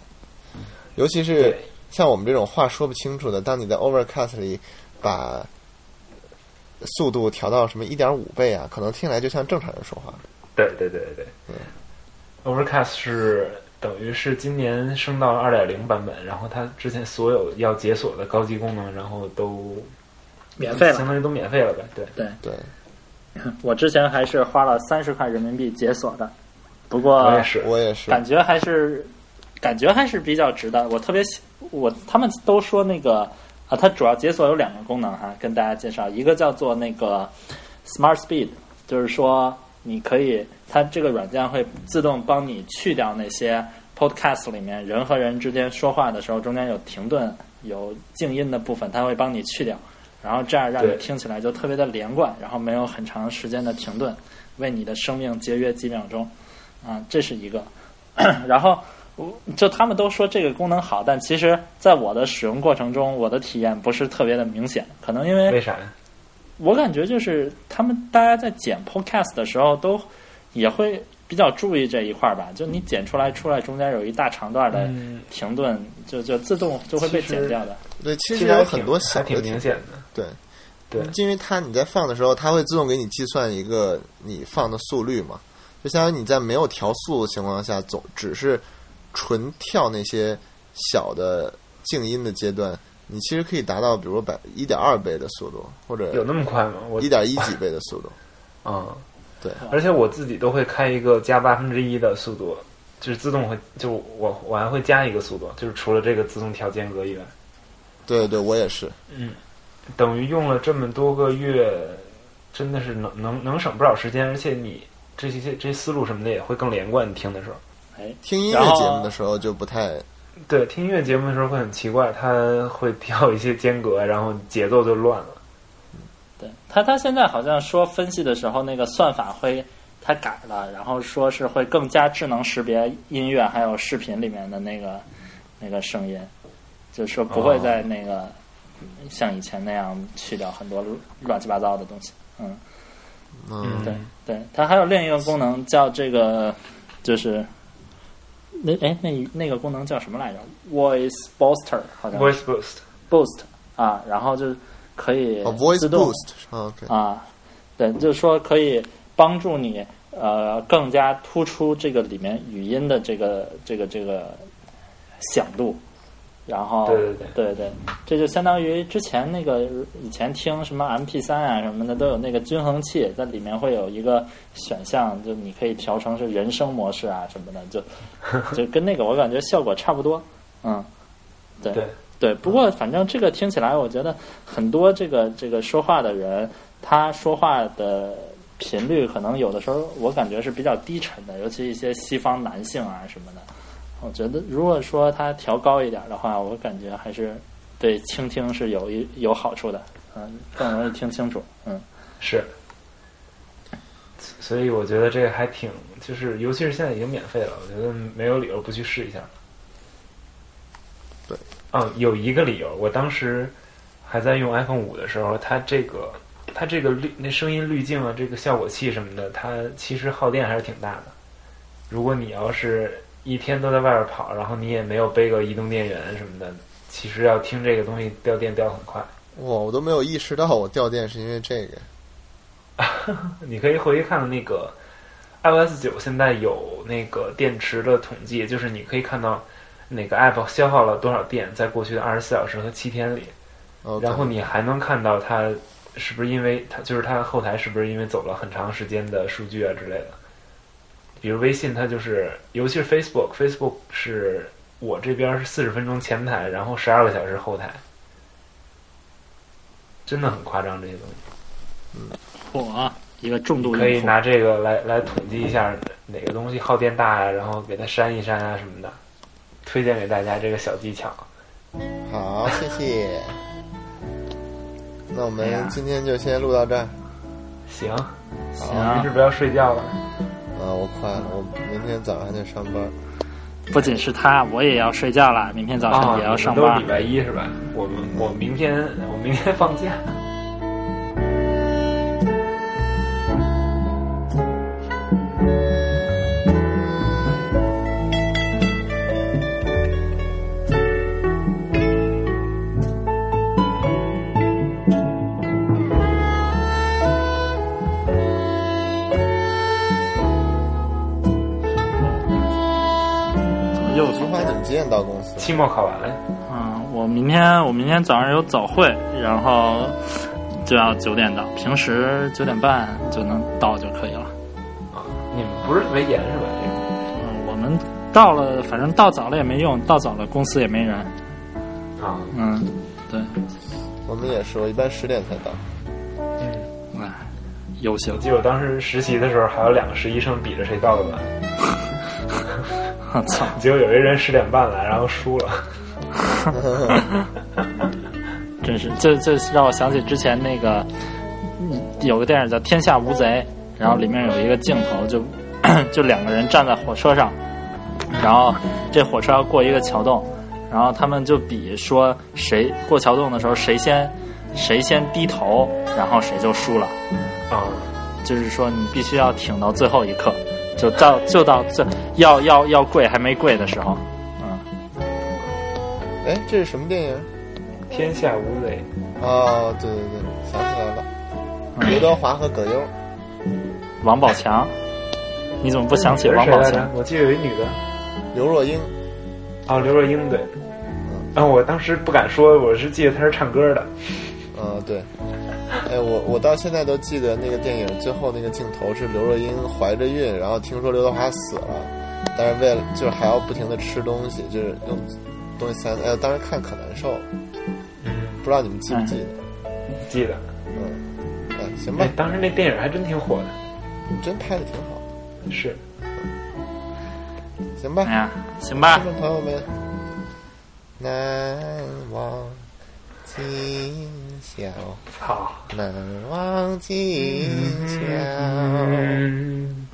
尤其是像我们这种话说不清楚的，当你在 Overcast 里把速度调到什么一点五倍啊，可能听起来就像正常人说话。对对对对对。Overcast 是等于是今年升到了二点零版本，然后它之前所有要解锁的高级功能，然后都免费了。相当于都免费了呗。对，对对，*laughs* 我之前还是花了三十块人民币解锁的，不过我也是。我也是。感觉还是感觉还是比较值的。我特别喜我他们都说那个啊，它主要解锁有两个功能哈，跟大家介绍，一个叫做那个 Smart Speed，就是说你可以它这个软件会自动帮你去掉那些 Podcast 里面人和人之间说话的时候中间有停顿、有静音的部分，它会帮你去掉。然后这样让你听起来就特别的连贯，然后没有很长时间的停顿，为你的生命节约几秒钟。啊，这是一个。然后就他们都说这个功能好，但其实在我的使用过程中，我的体验不是特别的明显，可能因为为啥呀？我感觉就是他们大家在剪 Podcast 的时候都也会比较注意这一块儿吧，就你剪出来出来中间有一大长段的嗯，停顿，就就自动就会被剪掉的。对，其其实有很多小的挺明显的。对，对因为它你在放的时候，它会自动给你计算一个你放的速率嘛，就相当于你在没有调速的情况下，总只是纯跳那些小的静音的阶段，你其实可以达到比如说百一点二倍的速度，或者有那么快吗？我一点一几倍的速度。嗯，对，而且我自己都会开一个加八分之一的速度，就是自动会，就我我还会加一个速度，就是除了这个自动调间隔以外，对对，我也是。嗯等于用了这么多个月，真的是能能能省不少时间，而且你这些这些思路什么的也会更连贯。你听的时候，哎，听音乐节目的时候就不太对，听音乐节目的时候会很奇怪，它会跳一些间隔，然后节奏就乱了。对他，他现在好像说分析的时候，那个算法会他改了，然后说是会更加智能识别音乐还有视频里面的那个那个声音，就是说不会再那个、像以前那样去掉很多乱七八糟的东西。嗯，嗯对对，它还有另一个功能叫这个，就是那哎那那个功能叫什么来着？Voice Booster 好像。Voice Boost，Boost 啊，然后就可以哦，voice 自动 boost 啊，对，就是说可以帮助你呃更加突出这个里面语音的这个这个这个响度，然后对对对。对这就相当于之前那个以前听什么 MP 三啊什么的都有那个均衡器，在里面会有一个选项，就你可以调成是人声模式啊什么的，就 *laughs* 就跟那个我感觉效果差不多，嗯，对。对。对，不过反正这个听起来，我觉得很多这个这个说话的人，他说话的频率可能有的时候我感觉是比较低沉的，尤其一些西方男性啊什么的。我觉得如果说它调高一点的话，我感觉还是对倾听是有一有好处的，嗯，更容易听清楚，嗯。是。所以我觉得这个还挺，就是尤其是现在已经免费了，我觉得没有理由不去试一下。对，哦，有一个理由，我当时还在用 iPhone 五的时候，它这个它这个滤那声音滤镜啊，这个效果器什么的，它其实耗电还是挺大的。如果你要是一天都在外边跑，然后你也没有背个移动电源什么的，其实要听这个东西掉电掉很快。哇，我都没有意识到我掉电是因为这个。*laughs* 你可以回去看看那个 iOS 九现在有那个电池的统计，就是你可以看到哪个 app 消耗了多少电，在过去的二十四小时和七天里然后你还能看到它是不是因为它就是它后台是不是因为走了很长时间的数据啊之类的。比如微信，它就是，尤其是 Facebook，Facebook 是我这边是四十分钟前台，然后十二个小时后台，真的很夸张这些东西。嚯，一个重度可以，拿这个来来统计一下哪个东西耗电大呀，然后给它删一删啊什么的，推荐给大家这个小技巧。好，谢谢。*laughs* 那我们今天就先录到这儿。行，行您是不要睡觉了？啊，我快了，我明天早上还得上班。不仅是他，我也要睡觉了，明天早上啊，也要上班都是礼。拜一是吧？我们我明天我明天放假。到公司？期末考完了，嗯，我明天我明天早上有早会，然后就要九点到，平时九点半就能到就可以了。啊，你们不是特别严是吧？这嗯，我们到了，反正到早了也没用，到早了公司也没人。啊，嗯，对，我们也是，我一般十点才到。嗯，哎，优秀我，记得我当时实习的时候，还有两个实习生比着谁到的晚，我操，*laughs* 结果有一人十点半来，然后输了。*laughs* 真是，这这让我想起之前那个，嗯有个电影叫《天下无贼》，然后里面有一个镜头就 *clears throat* 就两个人站在火车上，然后这火车要过一个桥洞，然后他们就比说谁过桥洞的时候谁先谁先低头，然后谁就输了。啊，就是说你必须要挺到最后一刻，就到就到这要要要跪还没跪的时候，嗯，哎，这是什么电影？天下无贼，哦，对对对，想起来了，刘德华和葛优。王宝强，你怎么不想起王宝强？我记得有一女的，刘若英，哦，刘若英对。啊，我当时不敢说，我是记得她是唱歌的。嗯，对。哎，我我到现在都记得那个电影最后那个镜头是刘若英怀着孕，然后听说刘德华死了，但是为了就是还要不停的吃东西，就是用东西塞。哎，当时看可难受了，嗯，不知道你们记不记得？记得。嗯，哎，行吧哎，，当时那电影还真挺火的。你真拍的挺好，是，行吧哎，呀，行吧听，众朋友们，难忘今宵，操。难忘今宵。嗯，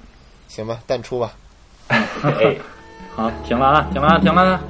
行吧，淡出吧。*laughs* 哎。好，停了啊，停了啊，停了啊。